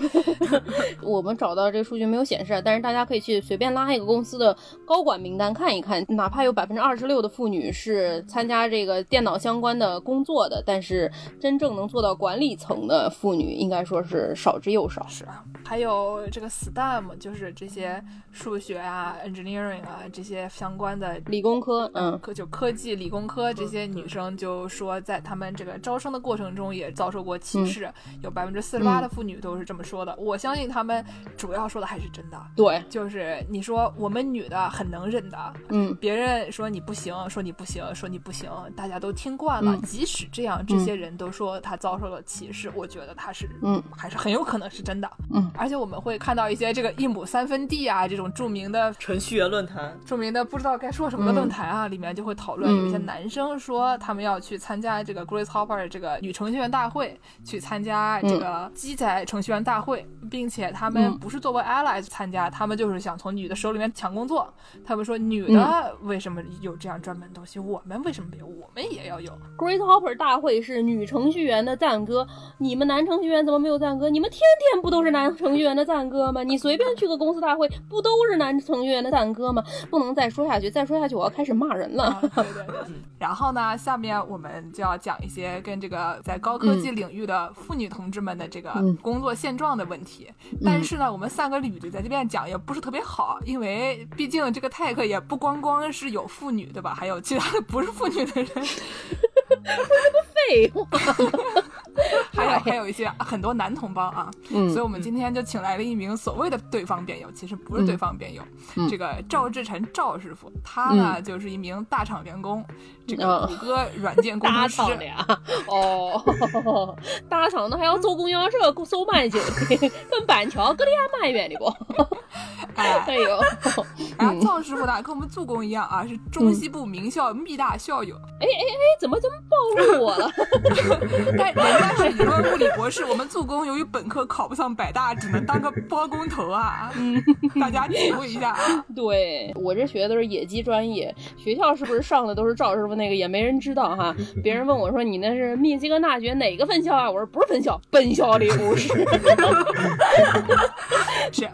我们找到这个数据没有显示，但是大家可以去随便拉一个公司的高管名单看一看，哪怕有百分之二十六的妇女是参加这个电脑相关的工作的，但是真正能做到管理层的妇女，应该说是少之又少。是啊，还有这个 STEM，就是这些数学啊、engineering 啊这些相关的理工科，嗯。科就科技、理工科这些女生就说，在他们这个招生的过程中也遭受过歧视，有百分之四十八的妇女都是这么说的。我相信他们主要说的还是真的。对，就是你说我们女的很能忍的，嗯，别人说你不行，说你不行，说你不行，大家都听惯了。即使这样，这些人都说她遭受了歧视，我觉得他是，嗯，还是很有可能是真的。嗯，而且我们会看到一些这个一亩三分地啊这种著名的程序员论坛，著名的不知道该说什么的论坛啊里。里面就会讨论，有一些男生说他们要去参加这个 Grace Hopper 这个女程序员大会，去参加这个机载程序员大会，并且他们不是作为 Allies 参加，他们就是想从女的手里面抢工作。他们说女的为什么有这样专门东西，我们为什么没有？我们也要有。Grace Hopper 大会是女程序员的赞歌，你们男程序员怎么没有赞歌？你们天天不都是男程序员的赞歌吗？你随便去个公司大会，不都是男程序员的赞歌吗？不能再说下去，再说下去我要开始骂人。对对对，然后呢，下面我们就要讲一些跟这个在高科技领域的妇女同志们的这个工作现状的问题。但是呢，我们三个女的在这边讲也不是特别好，因为毕竟这个 tech 也不光光是有妇女，对吧？还有其他的不是妇女的人。废话。还有还有一些很多男同胞啊，所以我们今天就请来了一名所谓的对方辩友，其实不是对方辩友，这个赵志成赵师傅，他呢就是一名大厂员工，这个谷歌软件工程师。大厂的呀，哦，大厂的还要坐公交车收慢酒，跟板桥隔里还蛮远的不？哎呦，然后赵师傅呢跟我们助攻一样啊，是中西部名校密大校友。哎哎哎，怎么这么暴露我了？但人 家是你问物理博士，我们助攻由于本科考不上北大，只能当个包工头啊！嗯，大家体会一下啊。对我这学的都是野鸡专业，学校是不是上的都是赵师傅那个，也没人知道哈。别人问我说你那是密歇根大学哪个分校啊？我说不是分校，本校里不是。是，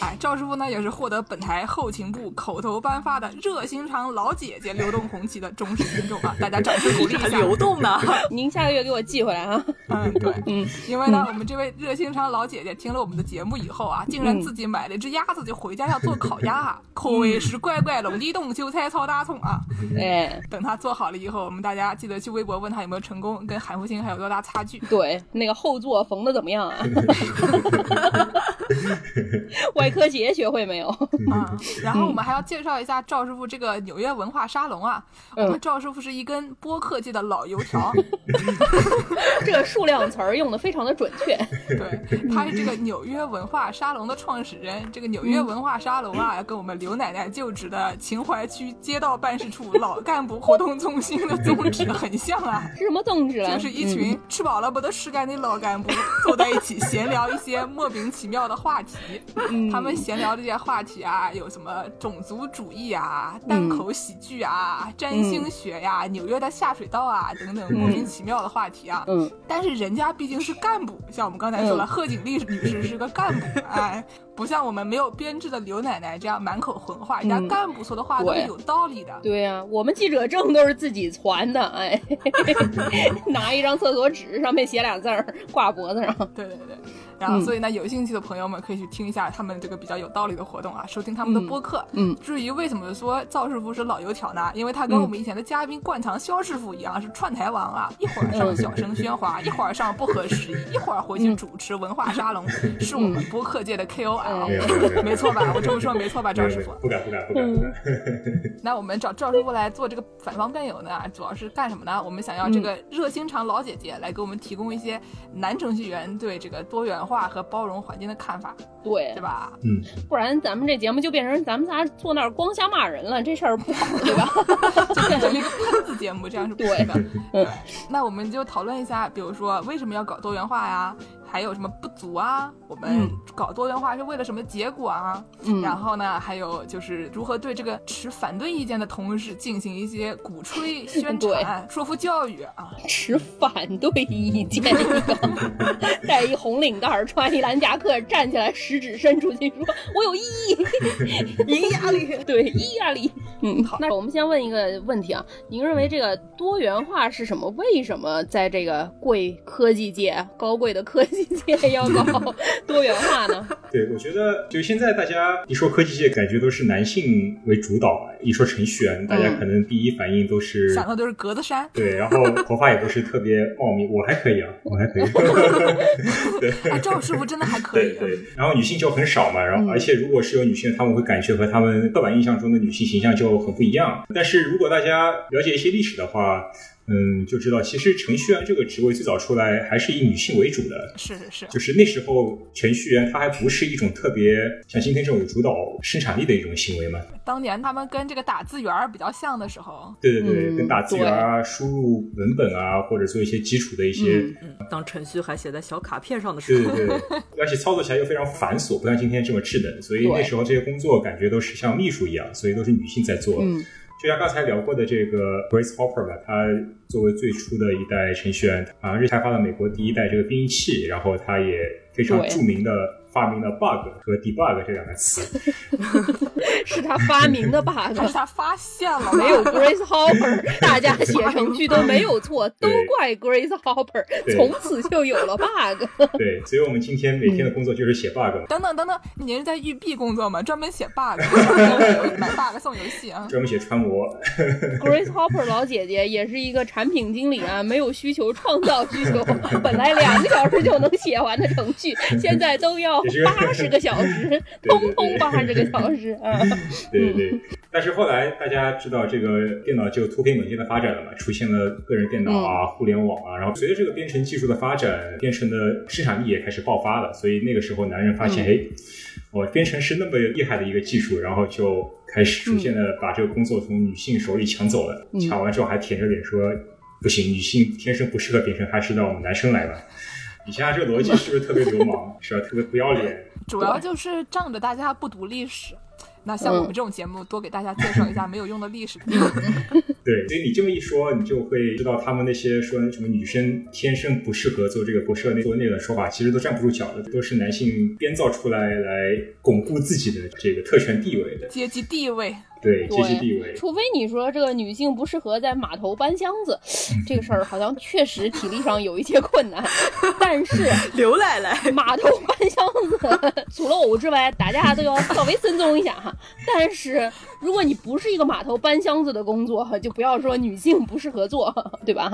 哎，赵师傅呢也是获得本台后勤部口头颁发的热心肠老姐姐流动红旗的忠实听众啊！大家掌声鼓励一下。流动呢？您下个月给我寄回来啊！嗯，对，嗯，因为呢，我们这位热心肠老姐姐听了我们的节目以后啊，竟然自己买了一只鸭子就回家要做烤鸭，啊 口味是怪怪龙地洞韭菜炒大葱啊！哎，等她做好了以后，我们大家记得去微博问她有没有成功，跟韩福星还有多大差距？对，那个后座缝的怎么样啊？外科节学会没有？啊，然后我们还要介绍一下赵师傅这个纽约文化沙龙啊。我们赵师傅是一根播客界的老油条，这个数量词儿用的非常的准确。对，他是这个纽约文化沙龙的创始人。这个纽约文化沙龙啊，跟我们刘奶奶就职的秦淮区街道办事处老干部活动中心的宗旨很像啊。是什么宗旨？就是一群吃饱了不得事干的老干部坐在一起闲聊一些莫名其妙的话题。他们闲聊这些话题啊，有什么种族主义啊、单口喜剧啊、占星学呀、纽约的下水道啊等等莫名其妙的话题啊。嗯，但是人家毕竟是干部，像我们刚才说了，贺锦丽女士是个干部，哎。不像我们没有编制的刘奶奶这样满口混话，人家干部说的话都是有道理的。对呀，我们记者证都是自己传的，哎，拿一张厕所纸，上面写俩字儿，挂脖子上。对对对。然后，所以呢，有兴趣的朋友们可以去听一下他们这个比较有道理的活动啊，收听他们的播客。嗯。至于为什么说赵师傅是老油条呢？因为他跟我们以前的嘉宾灌肠肖师傅一样，是串台王啊，一会儿上小声喧哗，一会儿上不合时宜，一会儿回去主持文化沙龙，是我们播客界的 KOL。没错吧？我这么说没错吧，赵师傅？不敢不敢不敢不敢。那我们找赵师傅来做这个反方辩友呢，主要是干什么呢？我们想要这个热心肠老姐姐来给我们提供一些男程序员对这个多元化和包容环境的看法，对对吧？嗯，不然咱们这节目就变成咱们仨坐那儿光瞎骂人了，这事儿不好，对吧？就变成一个喷子节目，这样是不对的。对，那我们就讨论一下，比如说为什么要搞多元化呀？还有什么不足啊？我们搞多元化是为了什么结果啊？嗯，然后呢，还有就是如何对这个持反对意见的同事进行一些鼓吹、宣传、说服教育啊？持反对意见，戴一红领带，穿一蓝夹克，站起来，食指伸出去，说我有异议，一压力，对，一压力。嗯，好，那我们先问一个问题啊，您认为这个多元化是什么？为什么在这个贵科技界，高贵的科技？界要搞多元化呢？对，我觉得就现在大家一说科技界，感觉都是男性为主导；一说程序员，大家可能第一反应都是想的都是格子衫。对，然后头发也不是特别茂密，我还可以啊，我还可以。对，赵师傅真的还可以。对，然后女性就很少嘛，然后而且如果是有女性，他们会感觉和他们刻板印象中的女性形象就很不一样。但是如果大家了解一些历史的话，嗯，就知道其实程序员这个职位最早出来还是以女性为主的，是是是，就是那时候程序员他还不是一种特别像今天这种有主导生产力的一种行为嘛。当年他们跟这个打字员比较像的时候，对对对，跟打字员啊、输入文本啊，或者做一些基础的一些，嗯当程序还写在小卡片上的时候，对对对，而且操作起来又非常繁琐，不像今天这么智能，所以那时候这些工作感觉都是像秘书一样，所以都是女性在做。就像刚才聊过的这个 Grace Hopper 吧，他作为最初的一代程序员，好像是开发了美国第一代这个编译器，然后他也非常著名的。发明了 bug 和 debug 这两个词，是他发明的 bug，是他发现了，没有 Grace Hopper，大家写程序都没有错，都怪 Grace Hopper，从此就有了 bug。对，所以我们今天每天的工作就是写 bug。等等等等，您是在育碧工作吗？专门写 bug，买 bug 送游戏啊？专门写穿模。Grace Hopper 老姐姐也是一个产品经理啊，没有需求创造需求，本来两个小时就能写完的程序，现在都要。八十个小时，通通八十个小时啊！对对对，但是后来大家知道，这个电脑就突飞猛进的发展了嘛，出现了个人电脑啊、互联网啊，然后随着这个编程技术的发展，编程的生产力也开始爆发了。所以那个时候，男人发现，哎，我编程是那么厉害的一个技术，然后就开始出现了把这个工作从女性手里抢走了。抢完之后还舔着脸说，不行，女性天生不适合编程，还是让我们男生来吧。你现在这个逻辑是不是特别流氓？是吧？特别不要脸。主要就是仗着大家不读历史。那像我们这种节目，多给大家介绍一下没有用的历史。对，所以你这么一说，你就会知道他们那些说什么女生天生不适合做这个不适合那做那个说法，其实都站不住脚的，都是男性编造出来来巩固自己的这个特权地位的阶级地位。对阶级地位，除非你说这个女性不适合在码头搬箱子，这个事儿好像确实体力上有一些困难。但是刘奶奶码头搬箱子，除了我之外，大家都要稍微尊重一下哈。但是如果你不是一个码头搬箱子的工作，就不要说女性不适合做，对吧？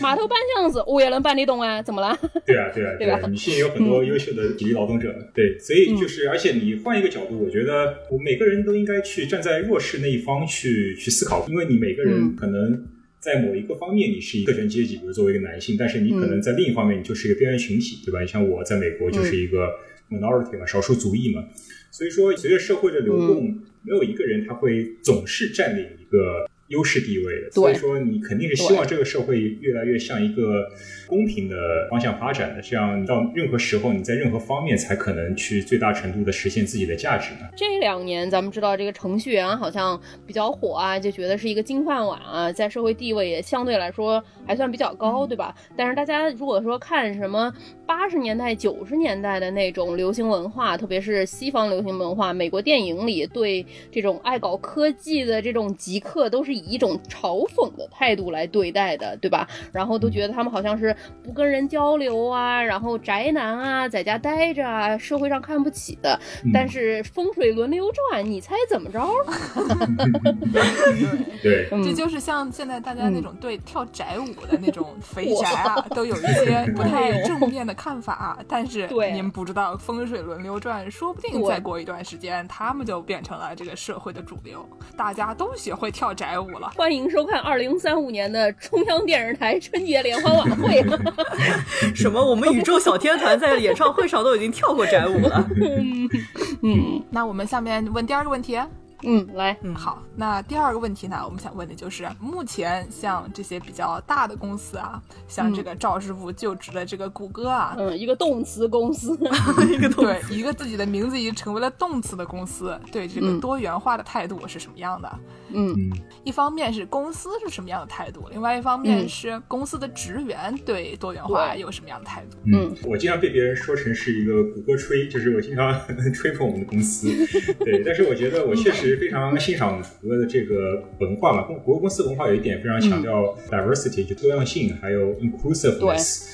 码头搬箱子我也能搬得动啊，怎么了？对啊，对啊，对吧？女性有很多优秀的体力劳动者，对，所以就是，而且你换一个角度，我觉得我每个人都应该去站在弱。势那一方去去思考，因为你每个人可能在某一个方面你是一个特权阶级，比如作为一个男性，但是你可能在另一方面你就是一个边缘群体，对吧？你像我在美国就是一个 minority 嘛，少数族裔嘛，所以说随着社会的流动，没有一个人他会总是占领一个。优势地位的，所以说你肯定是希望这个社会越来越像一个公平的方向发展的，这样到任何时候你在任何方面才可能去最大程度的实现自己的价值呢？这两年咱们知道这个程序员好像比较火啊，就觉得是一个金饭碗啊，在社会地位也相对来说还算比较高，对吧？但是大家如果说看什么八十年代、九十年代的那种流行文化，特别是西方流行文化，美国电影里对这种爱搞科技的这种极客都是。以一种嘲讽的态度来对待的，对吧？然后都觉得他们好像是不跟人交流啊，然后宅男啊，在家待着啊，社会上看不起的。但是风水轮流转，你猜怎么着？对，这就是像现在大家那种对跳宅舞的那种肥宅啊，都有一些不太正面的看法。但是 您不知道，风水轮流转，说不定再过一段时间，他们就变成了这个社会的主流，大家都学会跳宅舞了。欢迎收看二零三五年的中央电视台春节联欢晚会。什么？我们宇宙小天团在演唱会上都已经跳过宅舞了。嗯，那我们下面问第二个问题。嗯，来，嗯，好。那第二个问题呢，我们想问的就是，目前像这些比较大的公司啊，像这个赵师傅就职的这个谷歌啊，嗯，一个动词公司，一个对，一个自己的名字已经成为了动词的公司，对这个多元化的态度是什么样的？嗯，一方面是公司是什么样的态度，另外一方面是公司的职员对多元化有什么样的态度？嗯，我经常被别人说成是一个谷歌吹，就是我经常 吹捧我们的公司，对，但是我觉得我确实。其实非常欣赏谷歌的这个文化嘛，谷歌公司文化有一点非常强调 diversity，就多样性，还有 inclusiveness，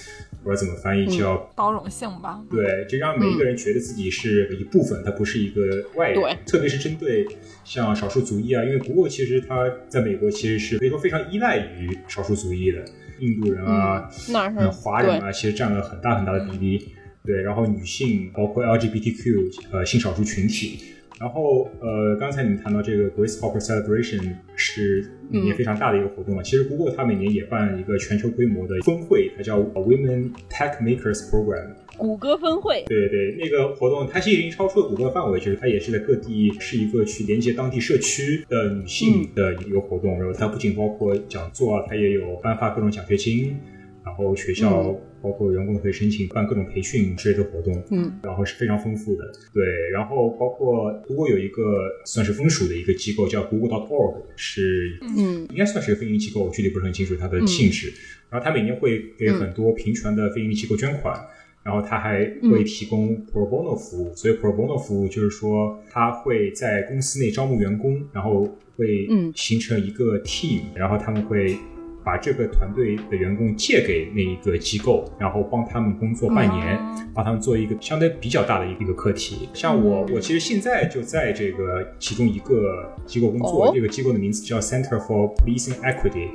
不知道怎么翻译，叫包容性吧。对，就让每一个人觉得自己是一部分，他不是一个外人。对，特别是针对像少数族裔啊，因为谷歌其实它在美国其实是可以说非常依赖于少数族裔的，印度人啊，那华人啊，其实占了很大很大的比例。对，然后女性，包括 LGBTQ 呃性少数群体。然后，呃，刚才你们谈到这个 Grace Hopper Celebration 是每年非常大的一个活动嘛？其实，Google 它每年也办一个全球规模的峰会，它叫 Women Tech Makers Program。谷歌峰会。对对，那个活动它其实已经超出了谷歌范围，就是它也是在各地是一个去连接当地社区的女性的一个活动。然后它不仅包括讲座啊，它也有颁发各种奖学金，然后学校。包括员工可以申请办各种培训之类的活动，嗯，然后是非常丰富的。对，然后包括不过有一个算是分属的一个机构叫 Google.org，是嗯，应该算是个非营利机构，我具体不是很清楚它的性质。然后它每年会给很多平权的非营利机构捐款，然后它还会提供 Pro Bono 服务。所以 Pro Bono 服务就是说，它会在公司内招募员工，然后会形成一个 team，然后他们会。把这个团队的员工借给那一个机构，然后帮他们工作半年，帮他们做一个相对比较大的一个课题。像我，我其实现在就在这个其中一个机构工作，这个机构的名字叫 Center for Policing Equity。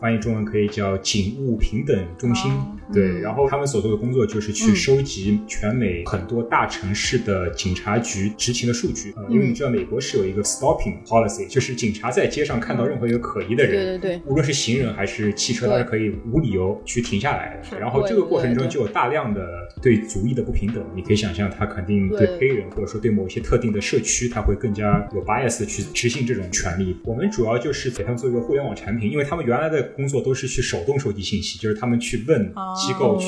翻译中文可以叫警务平等中心，对。然后他们所做的工作就是去收集全美很多大城市的警察局执勤的数据。因为你知道美国是有一个 stopping policy，就是警察在街上看到任何一个可疑的人，对对对，无论是行人还是汽车，他是可以无理由去停下来的。然后这个过程中就有大量的对族裔的不平等。你可以想象，他肯定对黑人或者说对某些特定的社区，他会更加有 bias 去执行这种权利。我们主要就是给他们做一个互联网产品，因为他们原来的。工作都是去手动收集信息，就是他们去问机构去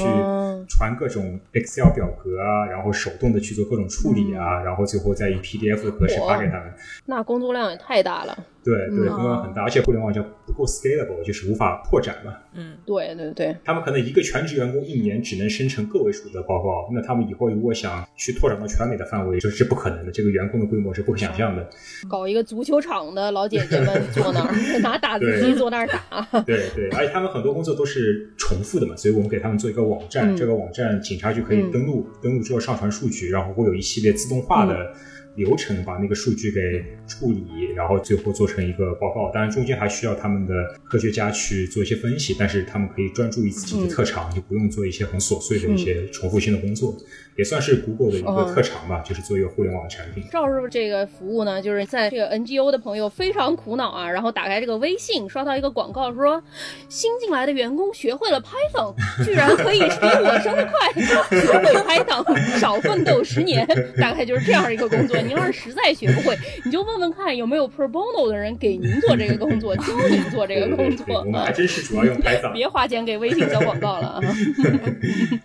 传各种 Excel 表格啊，然后手动的去做各种处理啊，然后最后再以 PDF 的格式发给他们。那工作量也太大了。对对，工作量很大，而且互联网叫不够 scalable，就是无法扩展嘛。嗯，对对对。他们可能一个全职员工一年只能生成个位数的报告，那他们以后如果想去拓展到全美的范围，这是不可能的。这个员工的规模是不可想象的。搞一个足球场的老姐姐们坐那儿，拿打字机坐那儿打。对对，而且他们很多工作都是重复的嘛，所以我们给他们做一个网站，这个网站警察局可以登录，登录之后上传数据，然后会有一系列自动化的。流程把那个数据给处理，然后最后做成一个报告。当然中间还需要他们的科学家去做一些分析，但是他们可以专注于自己的特长，就不用做一些很琐碎的一些重复性的工作。也算是 Google 的一个特长吧，就是做一个互联网产品。赵师傅这个服务呢，就是在这个 NGO 的朋友非常苦恼啊，然后打开这个微信，刷到一个广告说，新进来的员工学会了 Python，居然可以比我升得快，学会 Python 少奋斗十年，大概就是这样一个工作。您要是实在学不会，你就问问看有没有 Pro Bono 的人给您做这个工作，教您做这个工作。我们还真是主要用 Python，别花钱给微信交广告了啊。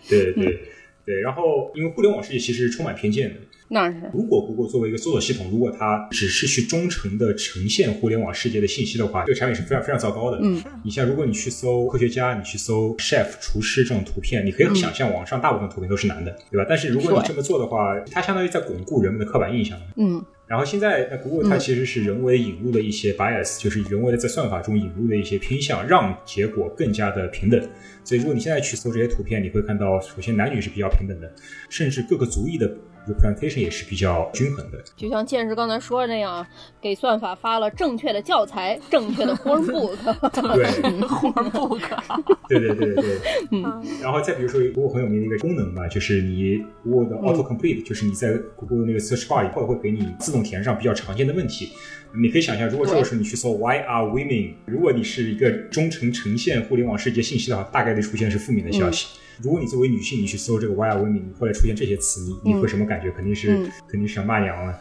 对 对。对，然后因为互联网世界其实是充满偏见的。那是。如果 Google 作为一个搜索系统，如果它只是去忠诚的呈现互联网世界的信息的话，这个产品是非常非常糟糕的。嗯。你像如果你去搜科学家，你去搜 chef 厨师这种图片，你可以想象网上大部分图片都是男的，对吧？但是如果你这么做的话，它相当于在巩固人们的刻板印象。嗯。然后现在，那 Google 它其实是人为引入了一些 bias，就是人为的在算法中引入的一些偏向，让结果更加的平等。所以，如果你现在去搜这些图片，你会看到，首先男女是比较平等的，甚至各个族裔的。Representation 也是比较均衡的，就像剑士刚才说的那样，给算法发了正确的教材，正确的 hornbook，对，hornbook，对对对对对，嗯，然后再比如说，Google 很有名的一个功能吧，就是你 Google 的 auto complete，就是你在 Google 的那个 search bar 以后会给你自动填上比较常见的问题。你可以想象，如果这个时候你去搜 Why are women？如果你是一个忠诚呈现互联网世界信息的话，大概率出现是负面的消息。如果你作为女性，你去搜这个 Why are women？后来出现这些词，你你会什么感觉？肯定是肯定是想骂娘了。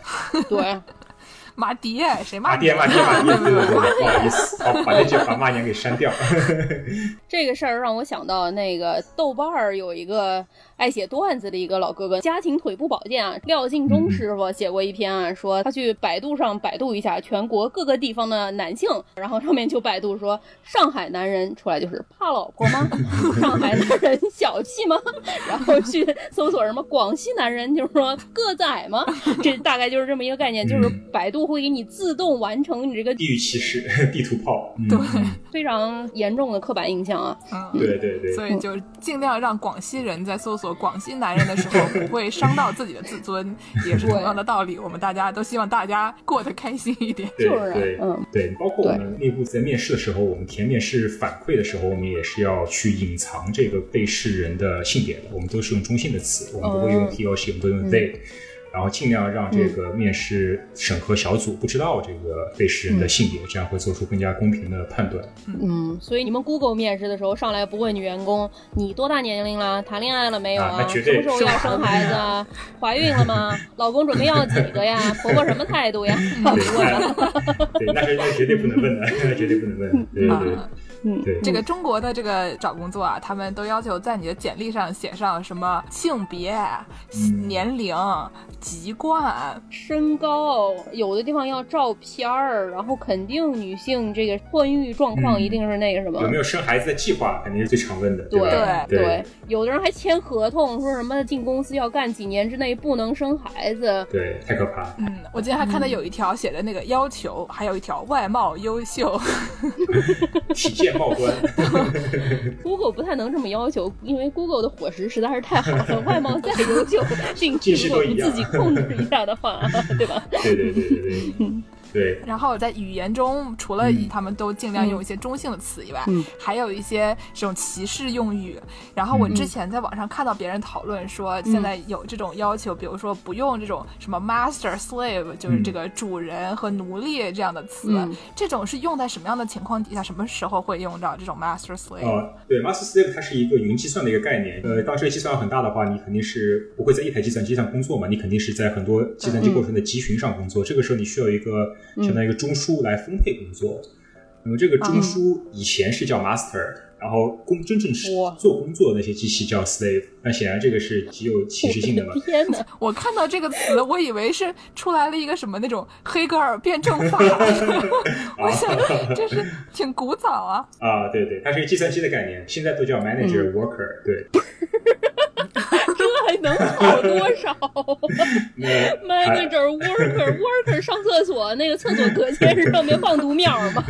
对。马爹，谁骂爹？马爹，马爹，对对 对，不好意思，好把那句把骂娘给删掉。这个事儿让我想到那个豆瓣儿有一个爱写段子的一个老哥哥，家庭腿部保健啊，廖劲忠师傅写过一篇啊，说他去百度上百度一下全国各个地方的男性，然后上面就百度说上海男人出来就是怕老婆吗？上海男人小气吗？然后去搜索什么广西男人就是说个子矮吗？这大概就是这么一个概念，就是百度。会给你自动完成你这个地域歧视、地图炮，对，非常严重的刻板印象啊。对对对，所以就尽量让广西人在搜索广西男人的时候不会伤到自己的自尊，也是同样的道理。我们大家都希望大家过得开心一点。就是对，嗯，对，包括我们内部在面试的时候，我们填面试反馈的时候，我们也是要去隐藏这个被试人的性别的，我们都是用中性的词，我们不会用 he or she，我们都用 they。然后尽量让这个面试审核小组不知道这个被试人的性别，这样会做出更加公平的判断。嗯，所以你们 Google 面试的时候上来不问女员工你多大年龄了，谈恋爱了没有啊？什么时候要生孩子啊？怀孕了吗？老公准备要几个呀？婆婆什么态度呀？对，那是那绝对不能问的，那绝对不能问。对对对。嗯，对，这个中国的这个找工作啊，他们都要求在你的简历上写上什么性别、年龄、籍贯、身高，有的地方要照片儿，然后肯定女性这个婚育状况一定是那个什么，有没有生孩子的计划，肯定是最常问的。对对对，有的人还签合同，说什么进公司要干几年之内不能生孩子，对，太可怕。了。嗯，我今天还看到有一条写的那个要求，还有一条外貌优秀。见报端，Google 不太能这么要求，因为 Google 的伙食实在是太好了，外貌再优秀，定制如果不自己控制一下的话，对吧？对对对对对。对，然后在语言中，除了他们都尽量用一些中性的词以外，还有一些这种歧视用语。然后我之前在网上看到别人讨论说，现在有这种要求，比如说不用这种什么 master slave，就是这个主人和奴隶这样的词。这种是用在什么样的情况底下？什么时候会用到这种 master slave？哦，对，master slave 它是一个云计算的一个概念。呃，当这个计算量很大的话，你肯定是不会在一台计算机上工作嘛，你肯定是在很多计算机过程的集群上工作。这个时候你需要一个。相当于一个中枢来分配工作，那么这个中枢以前是叫 master，然然后工真正是做工作的那些机器叫 slave。那显然这个是极有歧视性的嘛？天哪！我看到这个词，我以为是出来了一个什么那种黑格尔辩证法，我想这是挺古早啊。啊，对对，它是一个计算机的概念，现在都叫 manager worker，对。能好多少？Manager worker worker 上厕所那个厕所隔间是上面放毒苗吗？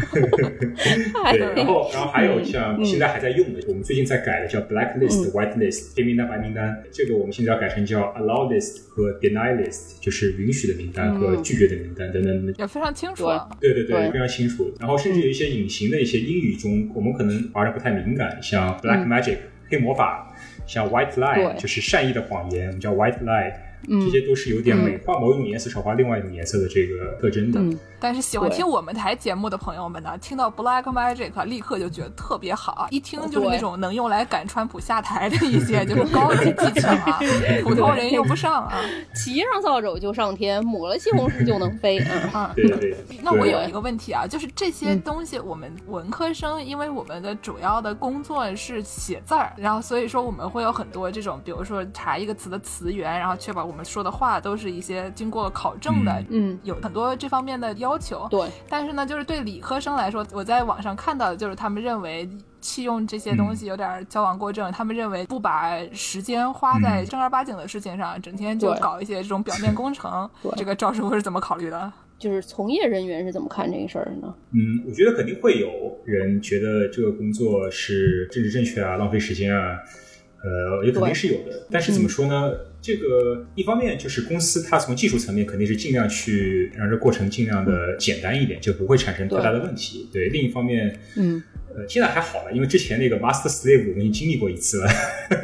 对，然后然后还有像现在还在用的，我们最近在改的叫 blacklist white list 黑名单白名单，这个我们现在要改成叫 allow list 和 deny list，就是允许的名单和拒绝的名单等等等等，也非常清楚。对对对，非常清楚。然后甚至有一些隐形的一些英语中，我们可能玩的不太敏感，像 black magic 黑魔法。像 white lie 就是善意的谎言，我们叫 white lie，这些都是有点美化某一种颜色，少化另外一种颜色的这个特征的。但是喜欢听我们台节目的朋友们呢，听到 Black Magic 立刻就觉得特别好，一听就是那种能用来赶川普下台的一些就是高级技巧啊，普通人用不上啊。骑上扫帚就上天，抹了西红柿就能飞啊。对对。那我有一个问题啊，就是这些东西，我们文科生，因为我们的主要的工作是写字儿，然后所以说我们会有很多这种，比如说查一个词的词源，然后确保我们说的话都是一些经过考证的，嗯，有很多这方面的。要求对，但是呢，就是对理科生来说，我在网上看到的就是他们认为弃用这些东西有点矫枉过正，他们认为不把时间花在正儿八经的事情上，整天就搞一些这种表面工程。这个赵师傅是怎么考虑的？就是从业人员是怎么看这个事儿呢？嗯，我觉得肯定会有人觉得这个工作是政治正确啊，浪费时间啊。呃，也肯定是有的，但是怎么说呢？这个一方面就是公司它从技术层面肯定是尽量去让这过程尽量的简单一点，就不会产生太大的问题。对，另一方面，嗯，呃，现在还好了，因为之前那个 master slave 我们已经经历过一次了，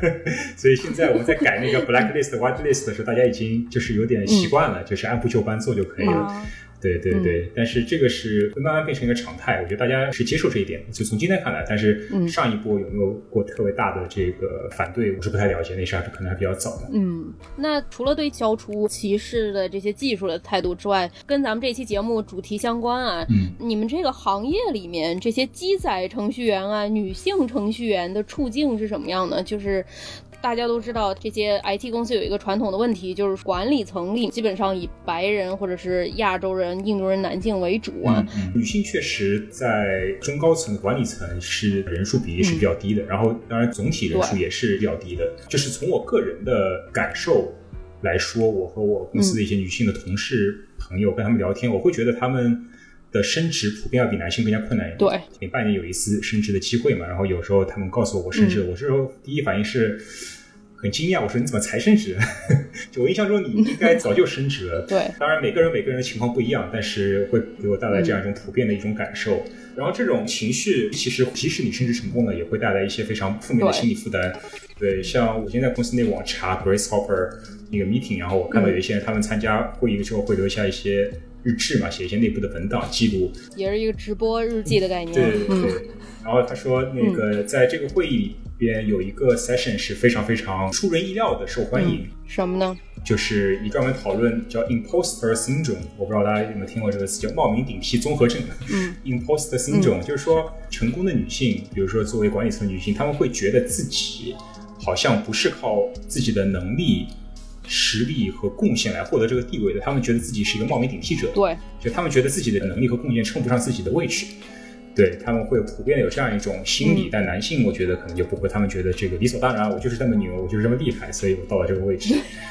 所以现在我们在改那个 black list white list 的时候，大家已经就是有点习惯了，就是按部就班做就可以了。对对对，但是这个是会慢慢变成一个常态，我觉得大家是接受这一点。就从今天看来，但是上一波有没有过特别大的这个反对，我是不太了解，那时候可能还比较早的。嗯，那除了对消除歧视的这些技术的态度之外，跟咱们这期节目主题相关啊，你们这个行业里面这些机载程序员啊，女性程序员的处境是什么样的？就是。大家都知道，这些 IT 公司有一个传统的问题，就是管理层里基本上以白人或者是亚洲人、印度人男性为主啊。女性确实在中高层管理层是人数比例是比较低的，然后当然总体人数也是比较低的。就是从我个人的感受来说，我和我公司的一些女性的同事朋友跟他们聊天，我会觉得他们的升职普遍要比男性更加困难一点。对，每半年有一次升职的机会嘛，然后有时候他们告诉我我升职，我是说第一反应是。很惊讶，我说你怎么才升职？就我印象中你应该早就升职了。对，当然每个人每个人的情况不一样，但是会给我带来这样一种普遍的一种感受。然后这种情绪其实即使你升职成功了，也会带来一些非常负面的心理负担。对，像我现在公司内网查 Grace Hopper 那个 meeting，然后我看到有一些人他们参加会议的时候会留下一些日志嘛，写一些内部的文档记录，也是一个直播日记的概念。对对对。然后他说那个在这个会议里。边有一个 session 是非常非常出人意料的受欢迎，什么呢？就是你专门讨论叫 imposter syndrome，我不知道大家有没有听过这个词，叫冒名顶替综合症。嗯，imposter syndrome 就是说成功的女性，比如说作为管理层女性，她们会觉得自己好像不是靠自己的能力、实力和贡献来获得这个地位的，她们觉得自己是一个冒名顶替者。对，就她们觉得自己的能力和贡献称不上自己的位置。对他们会普遍有这样一种心理，但男性我觉得可能就不会，他们觉得这个理所当然，我就是这么牛，我就是这么厉害，所以我到了这个位置。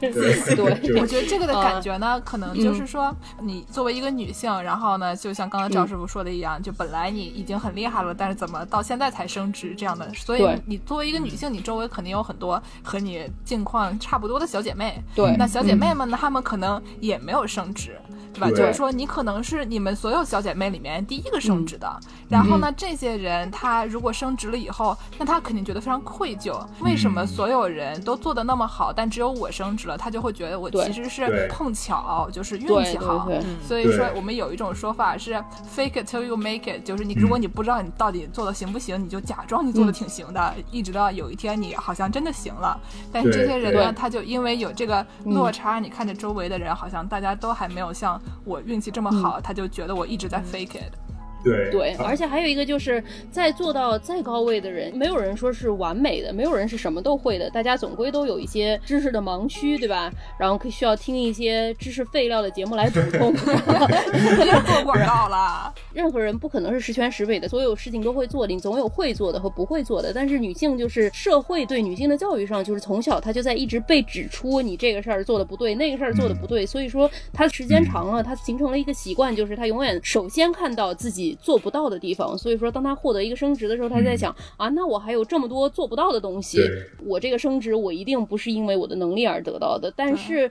对，我觉得这个的感觉呢，可能就是说，你作为一个女性，然后呢，就像刚刚赵师傅说的一样，就本来你已经很厉害了，但是怎么到现在才升职这样的？所以你作为一个女性，你周围肯定有很多和你境况差不多的小姐妹。对，那小姐妹们呢，她们可能也没有升职。对吧？就是说，你可能是你们所有小姐妹里面第一个升职的。然后呢，这些人他如果升职了以后，那他肯定觉得非常愧疚。为什么所有人都做的那么好，但只有我升职了？他就会觉得我其实是碰巧，就是运气好。所以说，我们有一种说法是 “fake it till you make it”，就是你如果你不知道你到底做的行不行，你就假装你做的挺行的，一直到有一天你好像真的行了。但是这些人呢，他就因为有这个落差，你看着周围的人好像大家都还没有像。我运气这么好，他就觉得我一直在 fake it。对对，而且还有一个就是在做到再高位的人，没有人说是完美的，没有人是什么都会的，大家总归都有一些知识的盲区，对吧？然后可以需要听一些知识废料的节目来补充。做广告了，任何人不可能是十全十美的，所有事情都会做的，你总有会做的和不会做的。但是女性就是社会对女性的教育上，就是从小她就在一直被指出你这个事儿做的不对，那个事儿做的不对，所以说她时间长了，她形成了一个习惯，就是她永远首先看到自己做不到的地方。所以说，当他获得一个升职的时候，他在想啊，那我还有这么多做不到的东西，我这个升职我一定不是因为我的能力而得到的，但是。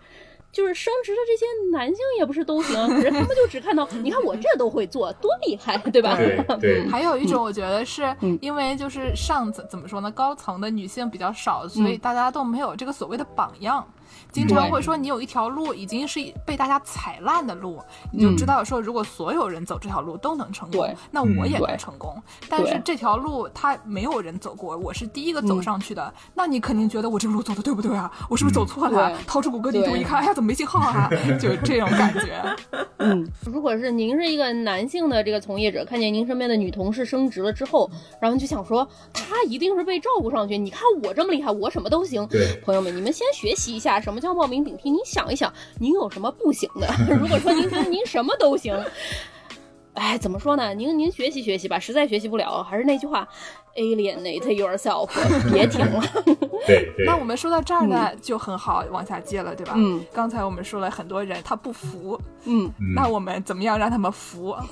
就是升职的这些男性也不是都行，可是他们就只看到，你看我这都会做，多厉害，对吧？对。还有一种，我觉得是因为就是上层怎么说呢，高层的女性比较少，所以大家都没有这个所谓的榜样。经常会说你有一条路已经是被大家踩烂的路，你就知道说如果所有人走这条路都能成功，那我也能成功。但是这条路它没有人走过，我是第一个走上去的，那你肯定觉得我这个路走的对不对啊？我是不是走错了？掏出谷歌地图一看，哎呀，怎么没信号啊？就这种感觉。嗯，如果是您是一个男性的这个从业者，看见您身边的女同事升职了之后，然后就想说她一定是被照顾上去。你看我这么厉害，我什么都行。对，朋友们，你们先学习一下什么。叫冒名顶替，你想一想，您有什么不行的？如果说您觉得您什么都行，哎，怎么说呢？您您学习学习吧，实在学习不了，还是那句话。Alienate yourself，别停了。对 对。那我们说到这儿呢，就很好往下接了，对吧？嗯。刚才我们说了很多人他不服，嗯。那我们怎么样让他们服？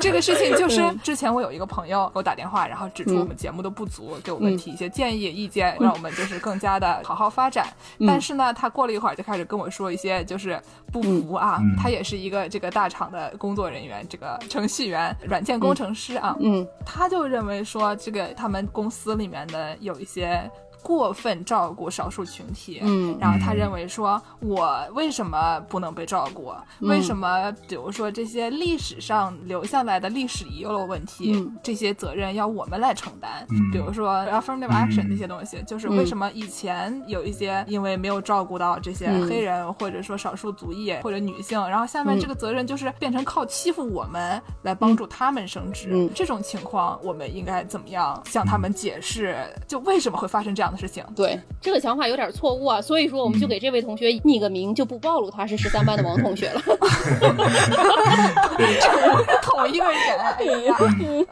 这个事情就是之前我有一个朋友给我打电话，然后指出我们节目的不足，给我们提一些建议意见，让我们就是更加的好好发展。但是呢，他过了一会儿就开始跟我说一些就是不服啊。他也是一个这个大厂的工作人员，这个程序员、软件工程师啊。嗯，他就认为说，这个他们公司里面的有一些。过分照顾少数群体，嗯，然后他认为说，我为什么不能被照顾？为什么比如说这些历史上留下来的历史遗留问题，这些责任要我们来承担？比如说 affirmative action 那些东西，就是为什么以前有一些因为没有照顾到这些黑人或者说少数族裔或者女性，然后下面这个责任就是变成靠欺负我们来帮助他们升职，这种情况我们应该怎么样向他们解释？就为什么会发生这样？的事情，对这个想法有点错误啊，所以说我们就给这位同学匿个名，就不暴露他是十三班的王同学了。同一个人，哎呀，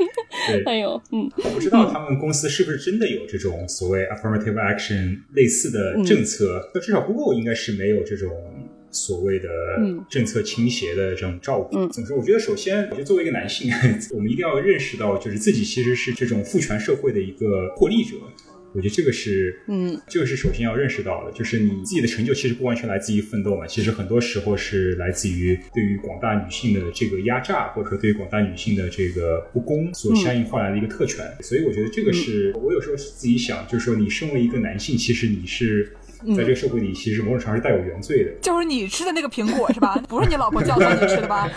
哎呦，嗯，我不知道他们公司是不是真的有这种所谓 affirmative action 类似的政策？那至少 Google 应该是没有这种所谓的政策倾斜的这种照顾。怎么说？我觉得首先，我觉得作为一个男性，我们一定要认识到，就是自己其实是这种父权社会的一个获利者。我觉得这个是，嗯，这个是首先要认识到的，就是你自己的成就其实不完全来自于奋斗嘛，其实很多时候是来自于对于广大女性的这个压榨，或者说对于广大女性的这个不公所相应换来的一个特权。所以我觉得这个是我有时候自己想，就是说你身为一个男性，其实你是。在这个社会里，其实某种程度上是带有原罪的。就是你吃的那个苹果是吧？不是你老婆教唆你吃的吧？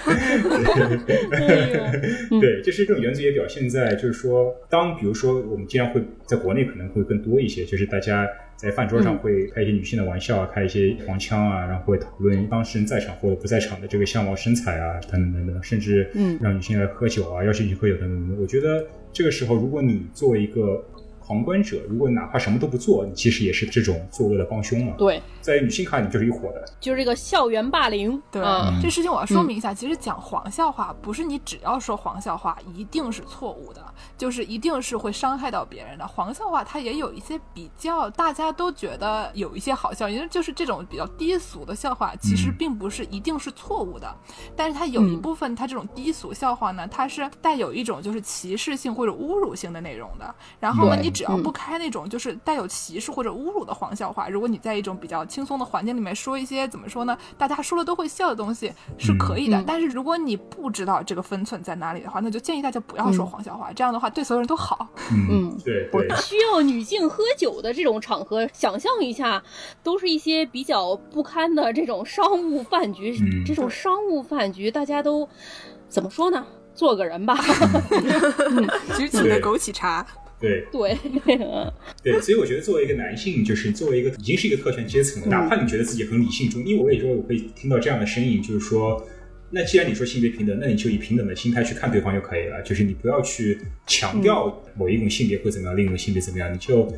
对，就是这种原罪也表现在，就是说，当比如说我们经常会在国内可能会更多一些，就是大家在饭桌上会开一些女性的玩笑啊，开一些黄腔啊，然后会讨论当事人在场或者不在场的这个相貌、身材啊，等等等等，甚至让女性来喝酒啊，邀请女性喝酒等等等等。我觉得这个时候，如果你作为一个旁观者，如果哪怕什么都不做，你其实也是这种作恶的帮凶嘛。对，在女性看你就是一伙的，就是这个校园霸凌。对，这事情我要说明一下，其实讲黄笑话不是你只要说黄笑话一定是错误的。就是一定是会伤害到别人的黄笑话，它也有一些比较大家都觉得有一些好笑，因为就是这种比较低俗的笑话，其实并不是一定是错误的，但是它有一部分它这种低俗笑话呢，它是带有一种就是歧视性或者侮辱性的内容的。然后呢，你只要不开那种就是带有歧视或者侮辱的黄笑话，如果你在一种比较轻松的环境里面说一些怎么说呢，大家说了都会笑的东西是可以的。但是如果你不知道这个分寸在哪里的话，那就建议大家不要说黄笑话，这样的话。对所有人都好。嗯，对对。需要女性喝酒的这种场合，想象一下，都是一些比较不堪的这种商务饭局。这种商务饭局，大家都怎么说呢？做个人吧，举起的枸杞茶。对对 对，所以我觉得作为一个男性，就是作为一个已经是一个特权阶层了，哪怕你觉得自己很理性中，因为我也说我会听到这样的声音，就是说。那既然你说性别平等，那你就以平等的心态去看对方就可以了。就是你不要去强调某一种性别会怎么样，另一种性别怎么样，你就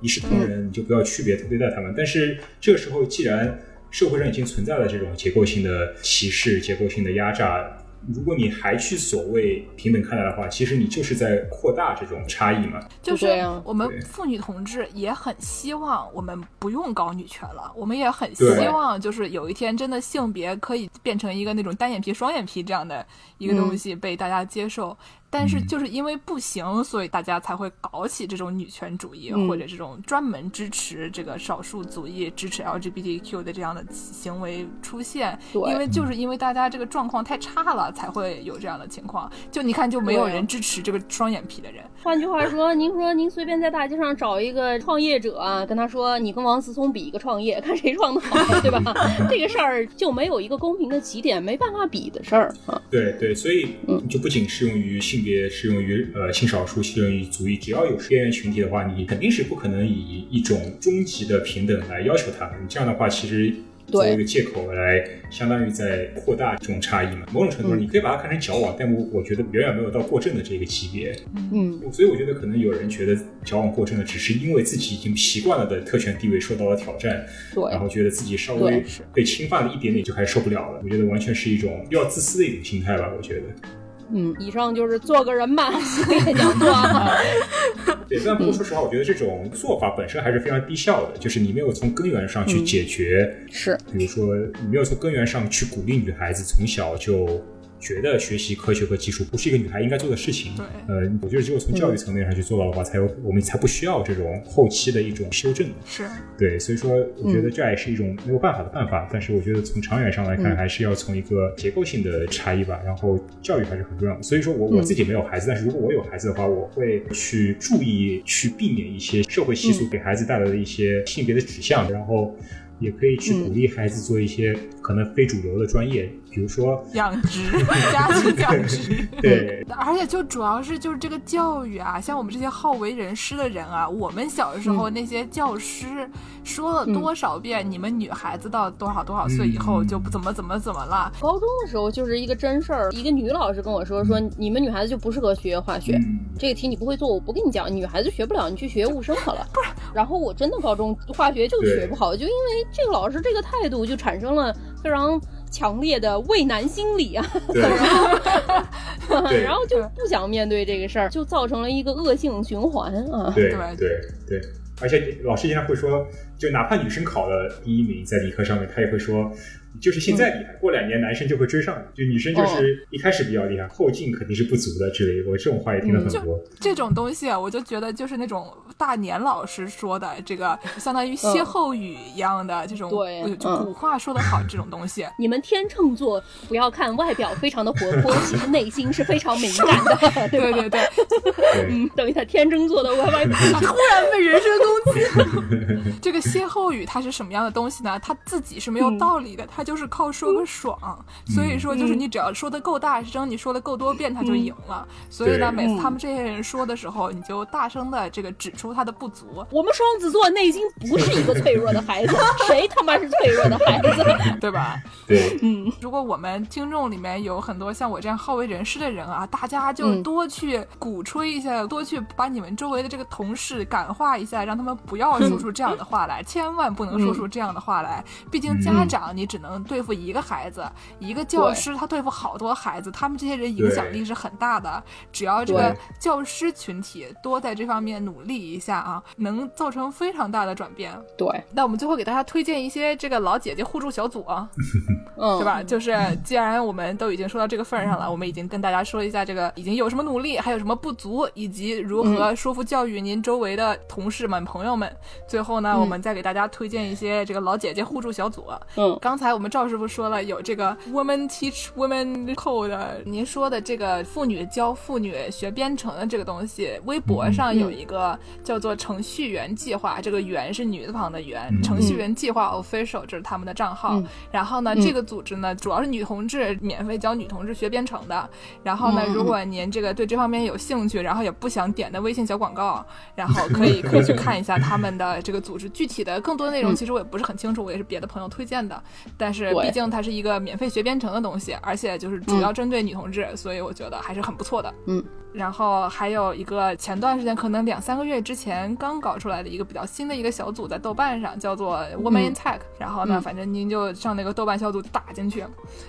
一视同仁，你就不要区别对待他们。但是这个时候，既然社会上已经存在了这种结构性的歧视、结构性的压榨。如果你还去所谓平等看待的话，其实你就是在扩大这种差异嘛。就是我们妇女同志也很希望我们不用搞女权了，我们也很希望就是有一天真的性别可以变成一个那种单眼皮、双眼皮这样的一个东西被大家接受。但是就是因为不行，所以大家才会搞起这种女权主义，或者这种专门支持这个少数族裔、支持 LGBTQ 的这样的行为出现。因为就是因为大家这个状况太差了，才会有这样的情况。就你看，就没有人支持这个双眼皮的人。换句话说，您说您随便在大街上找一个创业者，跟他说你跟王思聪比一个创业，看谁创的好，对吧？这个事儿就没有一个公平的起点，没办法比的事儿啊。对对，所以就不仅适用于性。别适用于呃性少数，适用于族裔，只要有边缘群体的话，你肯定是不可能以一种终极的平等来要求他们。这样的话，其实作为一个借口来，相当于在扩大这种差异嘛。某种程度上，你可以把它看成矫枉，但我我觉得远远没有到过正的这个级别。嗯，所以我觉得可能有人觉得矫枉过正的，只是因为自己已经习惯了的特权地位受到了挑战，对，然后觉得自己稍微被侵犯了一点点就开始受不了了。我觉得完全是一种比较自私的一种心态吧。我觉得。嗯，以上就是做个人吧，讲座。对，但不过说实话，我觉得这种做法本身还是非常低效的，就是你没有从根源上去解决。是，比如说你没有从根源上去鼓励女孩子从小就。觉得学习科学和技术不是一个女孩应该做的事情。对，呃，我觉得只有从教育层面上去做到的话，才有我们才不需要这种后期的一种修正。是，对，所以说我觉得这也是一种没有办法的办法。但是我觉得从长远上来看，还是要从一个结构性的差异吧。然后教育还是很重要的。所以说我我自己没有孩子，但是如果我有孩子的话，我会去注意去避免一些社会习俗给孩子带来的一些性别的指向，然后。也可以去鼓励孩子做一些可能非主流的专业，比如说养殖、家庭养殖。对，而且就主要是就是这个教育啊，像我们这些好为人师的人啊，我们小的时候那些教师说了多少遍，你们女孩子到多少多少岁以后就不怎么怎么怎么了。高中的时候就是一个真事儿，一个女老师跟我说说，你们女孩子就不适合学化学，这个题你不会做，我不跟你讲，女孩子学不了，你去学物生好了。不是，然后我真的高中化学就学不好，就因为。这个老师这个态度就产生了非常强烈的畏难心理啊，然后 然后就不想面对这个事儿，就造成了一个恶性循环啊。对对对，而且老师经常会说，就哪怕女生考了第一名在理科上面，他也会说。就是现在厉害，过两年男生就会追上。就女生就是一开始比较厉害，后劲肯定是不足的之类。我这种话也听了很多。这种东西啊，我就觉得就是那种大年老师说的，这个相当于歇后语一样的这种，对，就古话说得好，这种东西。你们天秤座不要看外表非常的活泼，其实内心是非常敏感的，对对对。嗯，等一下，天秤座的外外突然被人身攻击。这个歇后语它是什么样的东西呢？它自己是没有道理的，它。就是靠说个爽，所以说就是你只要说的够大声，你说的够多遍，他就赢了。所以呢，每次他们这些人说的时候，你就大声的这个指出他的不足。我们双子座内心不是一个脆弱的孩子，谁他妈是脆弱的孩子，对吧？对，嗯。如果我们听众里面有很多像我这样好为人师的人啊，大家就多去鼓吹一下，多去把你们周围的这个同事感化一下，让他们不要说出这样的话来，千万不能说出这样的话来。毕竟家长你只能。对付一个孩子，一个教师他对付好多孩子，他们这些人影响力是很大的。只要这个教师群体多在这方面努力一下啊，能造成非常大的转变。对，那我们最后给大家推荐一些这个老姐姐互助小组啊，嗯，对吧？就是既然我们都已经说到这个份儿上了，我们已经跟大家说一下这个已经有什么努力，还有什么不足，以及如何说服教育您周围的同事们、朋友们。最后呢，我们再给大家推荐一些这个老姐姐互助小组。嗯，刚才我们。赵师傅说了，有这个 Woman Teach Woman Code，您说的这个妇女教妇女学编程的这个东西，微博上有一个叫做程序员计划，这个员是女字旁的员，程序员计划 Official，这是他们的账号。然后呢，这个组织呢，主要是女同志免费教女同志学编程的。然后呢，如果您这个对这方面有兴趣，然后也不想点的微信小广告，然后可以 可以去看一下他们的这个组织具体的更多内容。其实我也不是很清楚，我也是别的朋友推荐的，但。但是毕竟它是一个免费学编程的东西，而且就是主要针对女同志，所以我觉得还是很不错的。嗯。然后还有一个前段时间，可能两三个月之前刚搞出来的一个比较新的一个小组，在豆瓣上叫做 Woman in Tech。然后呢，反正您就上那个豆瓣小组打进去。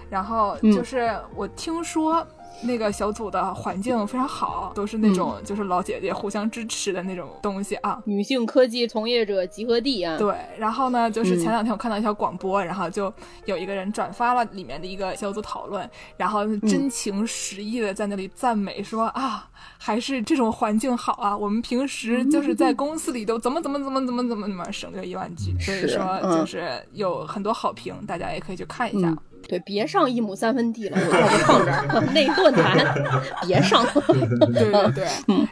然后就是我听说。那个小组的环境非常好，都是那种就是老姐姐互相支持的那种东西啊。女性科技从业者集合地啊。对，然后呢，就是前两天我看到一条广播，然后就有一个人转发了里面的一个小组讨论，然后真情实意的在那里赞美说啊，还是这种环境好啊。我们平时就是在公司里都怎么怎么怎么怎么怎么怎么省略一万句，所以说就是有很多好评，大家也可以去看一下。对，别上一亩三分地了，我要不放这儿。那论坛别上，对对对，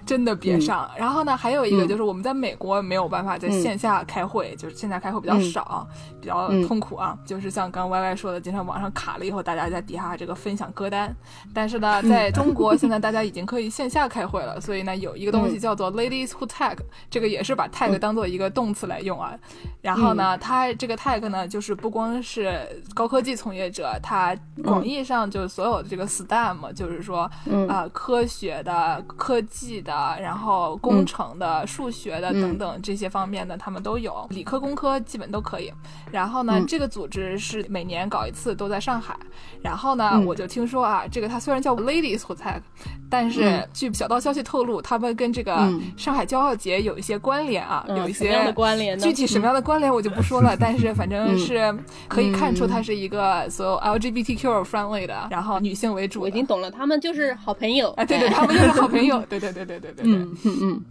真的别上。然后呢，还有一个就是我们在美国没有办法在线下开会，就是线下开会比较少，比较痛苦啊。就是像刚 Y Y 说的，经常网上卡了以后，大家在底下这个分享歌单。但是呢，在中国现在大家已经可以线下开会了，所以呢，有一个东西叫做 Ladies Who Tag，这个也是把 tag 当做一个动词来用啊。然后呢，它这个 tag 呢，就是不光是高科技从业者。他广义上就是所有的这个 STEM，就是说啊，科学的、科技的，然后工程的、数学的等等这些方面的，他们都有，理科、工科基本都可以。然后呢，这个组织是每年搞一次，都在上海。然后呢，我就听说啊，这个它虽然叫 Ladies Who Tech，但是据小道消息透露，他们跟这个上海骄傲节有一些关联啊，有一些关联。具体什么样的关联我就不说了，但是反正是可以看出它是一个所有 LGBTQ friendly 的，然后女性为主。我已经懂了，他们就是好朋友。哎，对对，他们就是好朋友。对对对对对对对。嗯嗯嗯。嗯，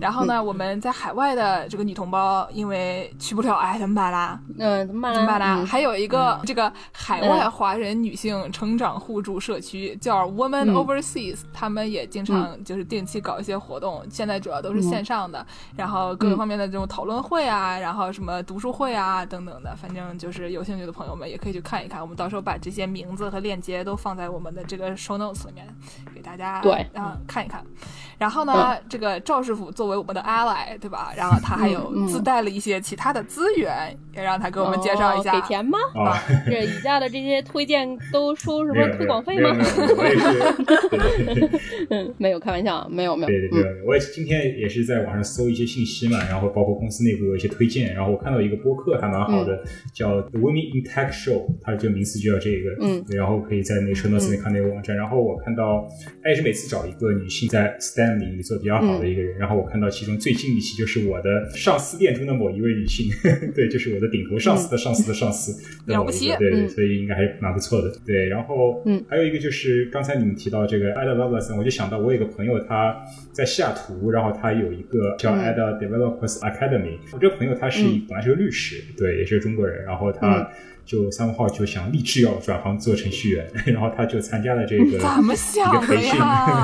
然后呢，我们在海外的这个女同胞，因为去不了，哎，怎么办啦？嗯，怎么办？怎么办啦？还有一个这个海外华人女性成长互助社区叫 Woman Overseas，他们也经常就是定期搞一些活动，现在主要都是线上的，然后各个方面的这种讨论会啊，然后什么读书会啊等等的，反正就是有兴趣的朋友们也可以去看一看。我们到时候把这些名字和链接都放在我们的这个 show notes 里面，给大家对啊看一看。然后呢，这个赵师傅作为我们的 ally，对吧？然后他还有自带了一些其他的资源，也让他给我们介绍一下。给钱吗？啊，这以下的这些推荐都收什么推广费吗？嗯，没有开玩笑，没有没有。对对对，我也今天也是在网上搜一些信息嘛，然后包括公司内部有一些推荐，然后我看到一个播客还蛮好的，叫 The Women in Tech Show，它这个名字就叫这个。嗯。然后可以在那个 show notes 里看那个网站，然后我看到他也是每次找一个女性在 STEM。领域做比较好的一个人，然后我看到其中最近一期就是我的上司店中的某一位女性，对，就是我的顶头上司的上司的上司的某一个，对，所以应该还蛮不错的，对。然后，嗯，还有一个就是刚才你们提到这个 Ada Lovelace，我就想到我有个朋友他在西雅图，然后他有一个叫 Ada Developers Academy，我这个朋友他是本来是个律师，对，也是中国人，然后他。就三号就想立志要转行做程序员，然后他就参加了这个一个培训，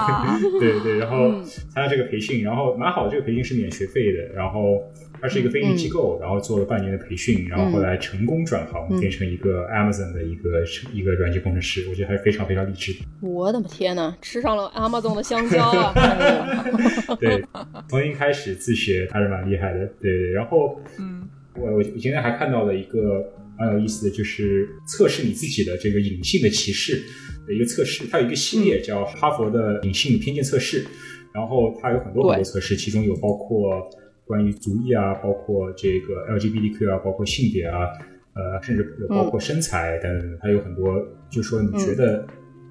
对对，然后参加这个培训，然后蛮好，这个培训是免学费的，然后他是一个非营利机构，然后做了半年的培训，然后后来成功转行变成一个 Amazon 的一个一个软件工程师，我觉得还是非常非常励志的。我的天呐，吃上了 Amazon 的香蕉啊！对，从一开始自学还是蛮厉害的，对对，然后嗯，我我今天还看到了一个。蛮有意思的就是测试你自己的这个隐性的歧视的一个测试，它有一个系列叫哈佛的隐性偏见测试，然后它有很多很多测试，其中有包括关于族裔啊，包括这个 LGBTQ 啊，包括性别啊，呃，甚至有包括身材等等，它有很多，就是说你觉得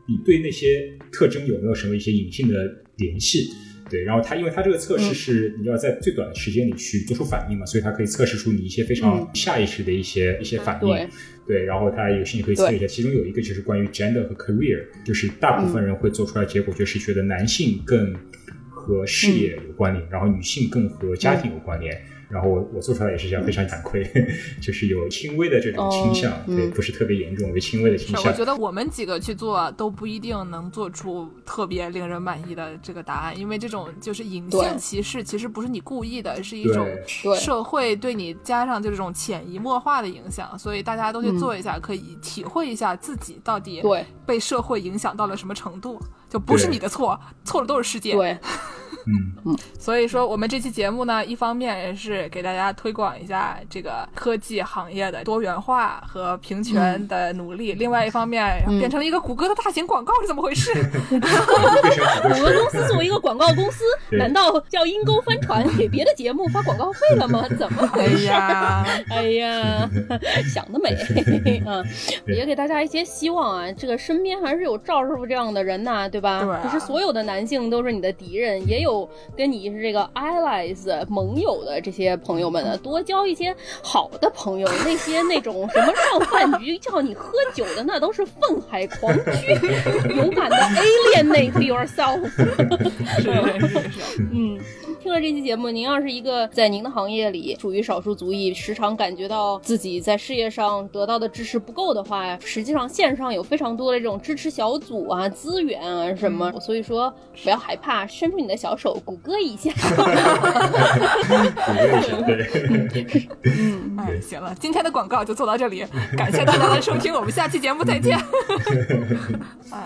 你对那些特征有没有什么一些隐性的联系？对，然后它因为它这个测试是你要在最短的时间里去做出反应嘛，所以它可以测试出你一些非常下意识的一些一些反应。对，然后大家有兴趣可以测一下，其中有一个就是关于 gender 和 career，就是大部分人会做出来结果就是觉得男性更和事业有关联，然后女性更和家庭有关联。然后我我做出来也是这样，非常惭愧，就是有轻微的这种倾向，对，不是特别严重，有轻微的倾向。我觉得我们几个去做都不一定能做出特别令人满意的这个答案，因为这种就是隐性歧视，其实不是你故意的，是一种社会对你加上就这种潜移默化的影响，所以大家都去做一下，可以体会一下自己到底被社会影响到了什么程度，就不是你的错，错的都是世界。对。嗯嗯，所以说我们这期节目呢，一方面也是给大家推广一下这个科技行业的多元化和平权的努力，另外一方面变成了一个谷歌的大型广告是怎么回事？谷歌公司作为一个广告公司，难道叫阴沟翻船给别的节目发广告费了吗？怎么回事？哎呀，想得美 嗯！也给大家一些希望啊，这个身边还是有赵师傅这样的人呐，对吧？不是所有的男性都是你的敌人，也有跟你是这个 allies 盟友的这些朋友们呢，多交一些好的朋友。那些那种什么上饭局叫你喝酒的，那都是愤海狂蛆。勇敢的 alienate yourself。是是是，嗯。听了这期节目，您要是一个在您的行业里属于少数族裔，时常感觉到自己在事业上得到的支持不够的话，实际上线上有非常多的这种支持小组啊、资源啊什么，所以说不要害怕，伸出你的小手，谷歌一下。嗯，哎，行了，今天的广告就做到这里，感谢大家的收听，我们下期节目再见。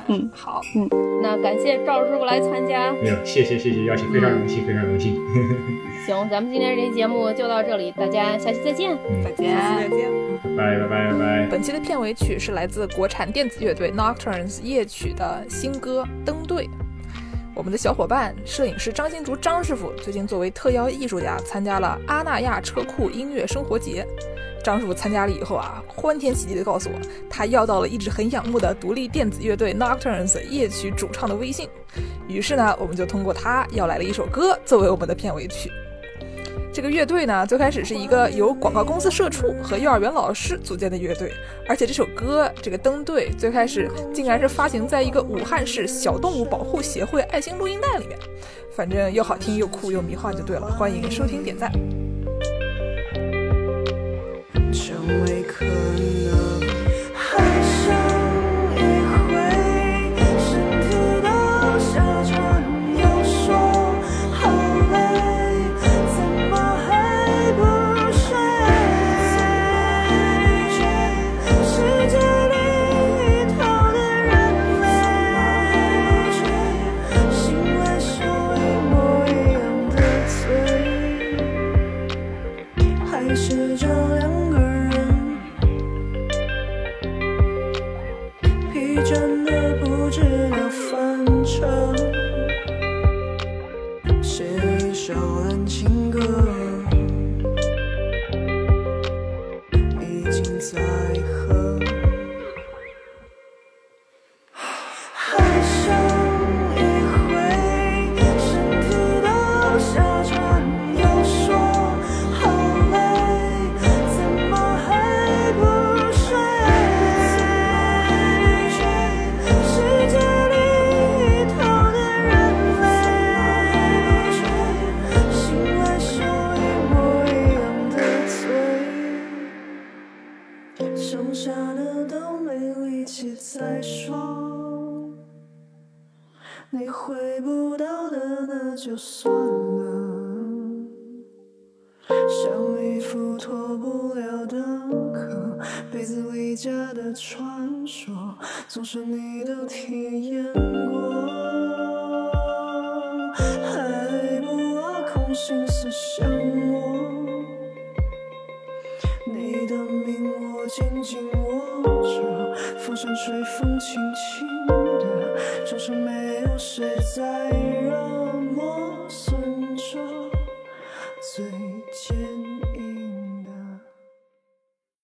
嗯，好，嗯，那感谢赵师傅来参加，没有，谢谢谢谢邀请，非常荣幸，非常荣幸。行，咱们今天这期节目就到这里，大家下期再见，再见，再见，拜拜拜拜。本期的片尾曲是来自国产电子乐队 Nocturnes 夜曲的新歌《登对》。我们的小伙伴摄影师张新竹张师傅最近作为特邀艺术家参加了阿那亚车库音乐生活节。张师傅参加了以后啊，欢天喜地的告诉我，他要到了一直很仰慕的独立电子乐队 Nocturnes 夜曲主唱的微信。于是呢，我们就通过他要来了一首歌作为我们的片尾曲。这个乐队呢，最开始是一个由广告公司社畜和幼儿园老师组建的乐队，而且这首歌这个登队最开始竟然是发行在一个武汉市小动物保护协会爱心录音带里面。反正又好听又酷又迷幻就对了，欢迎收听点赞。成为可能。总是你都体验过，还不挖空心思想我。你的命我紧紧握着，风扇吹，风轻轻的，桌上没有谁在让我存着最坚。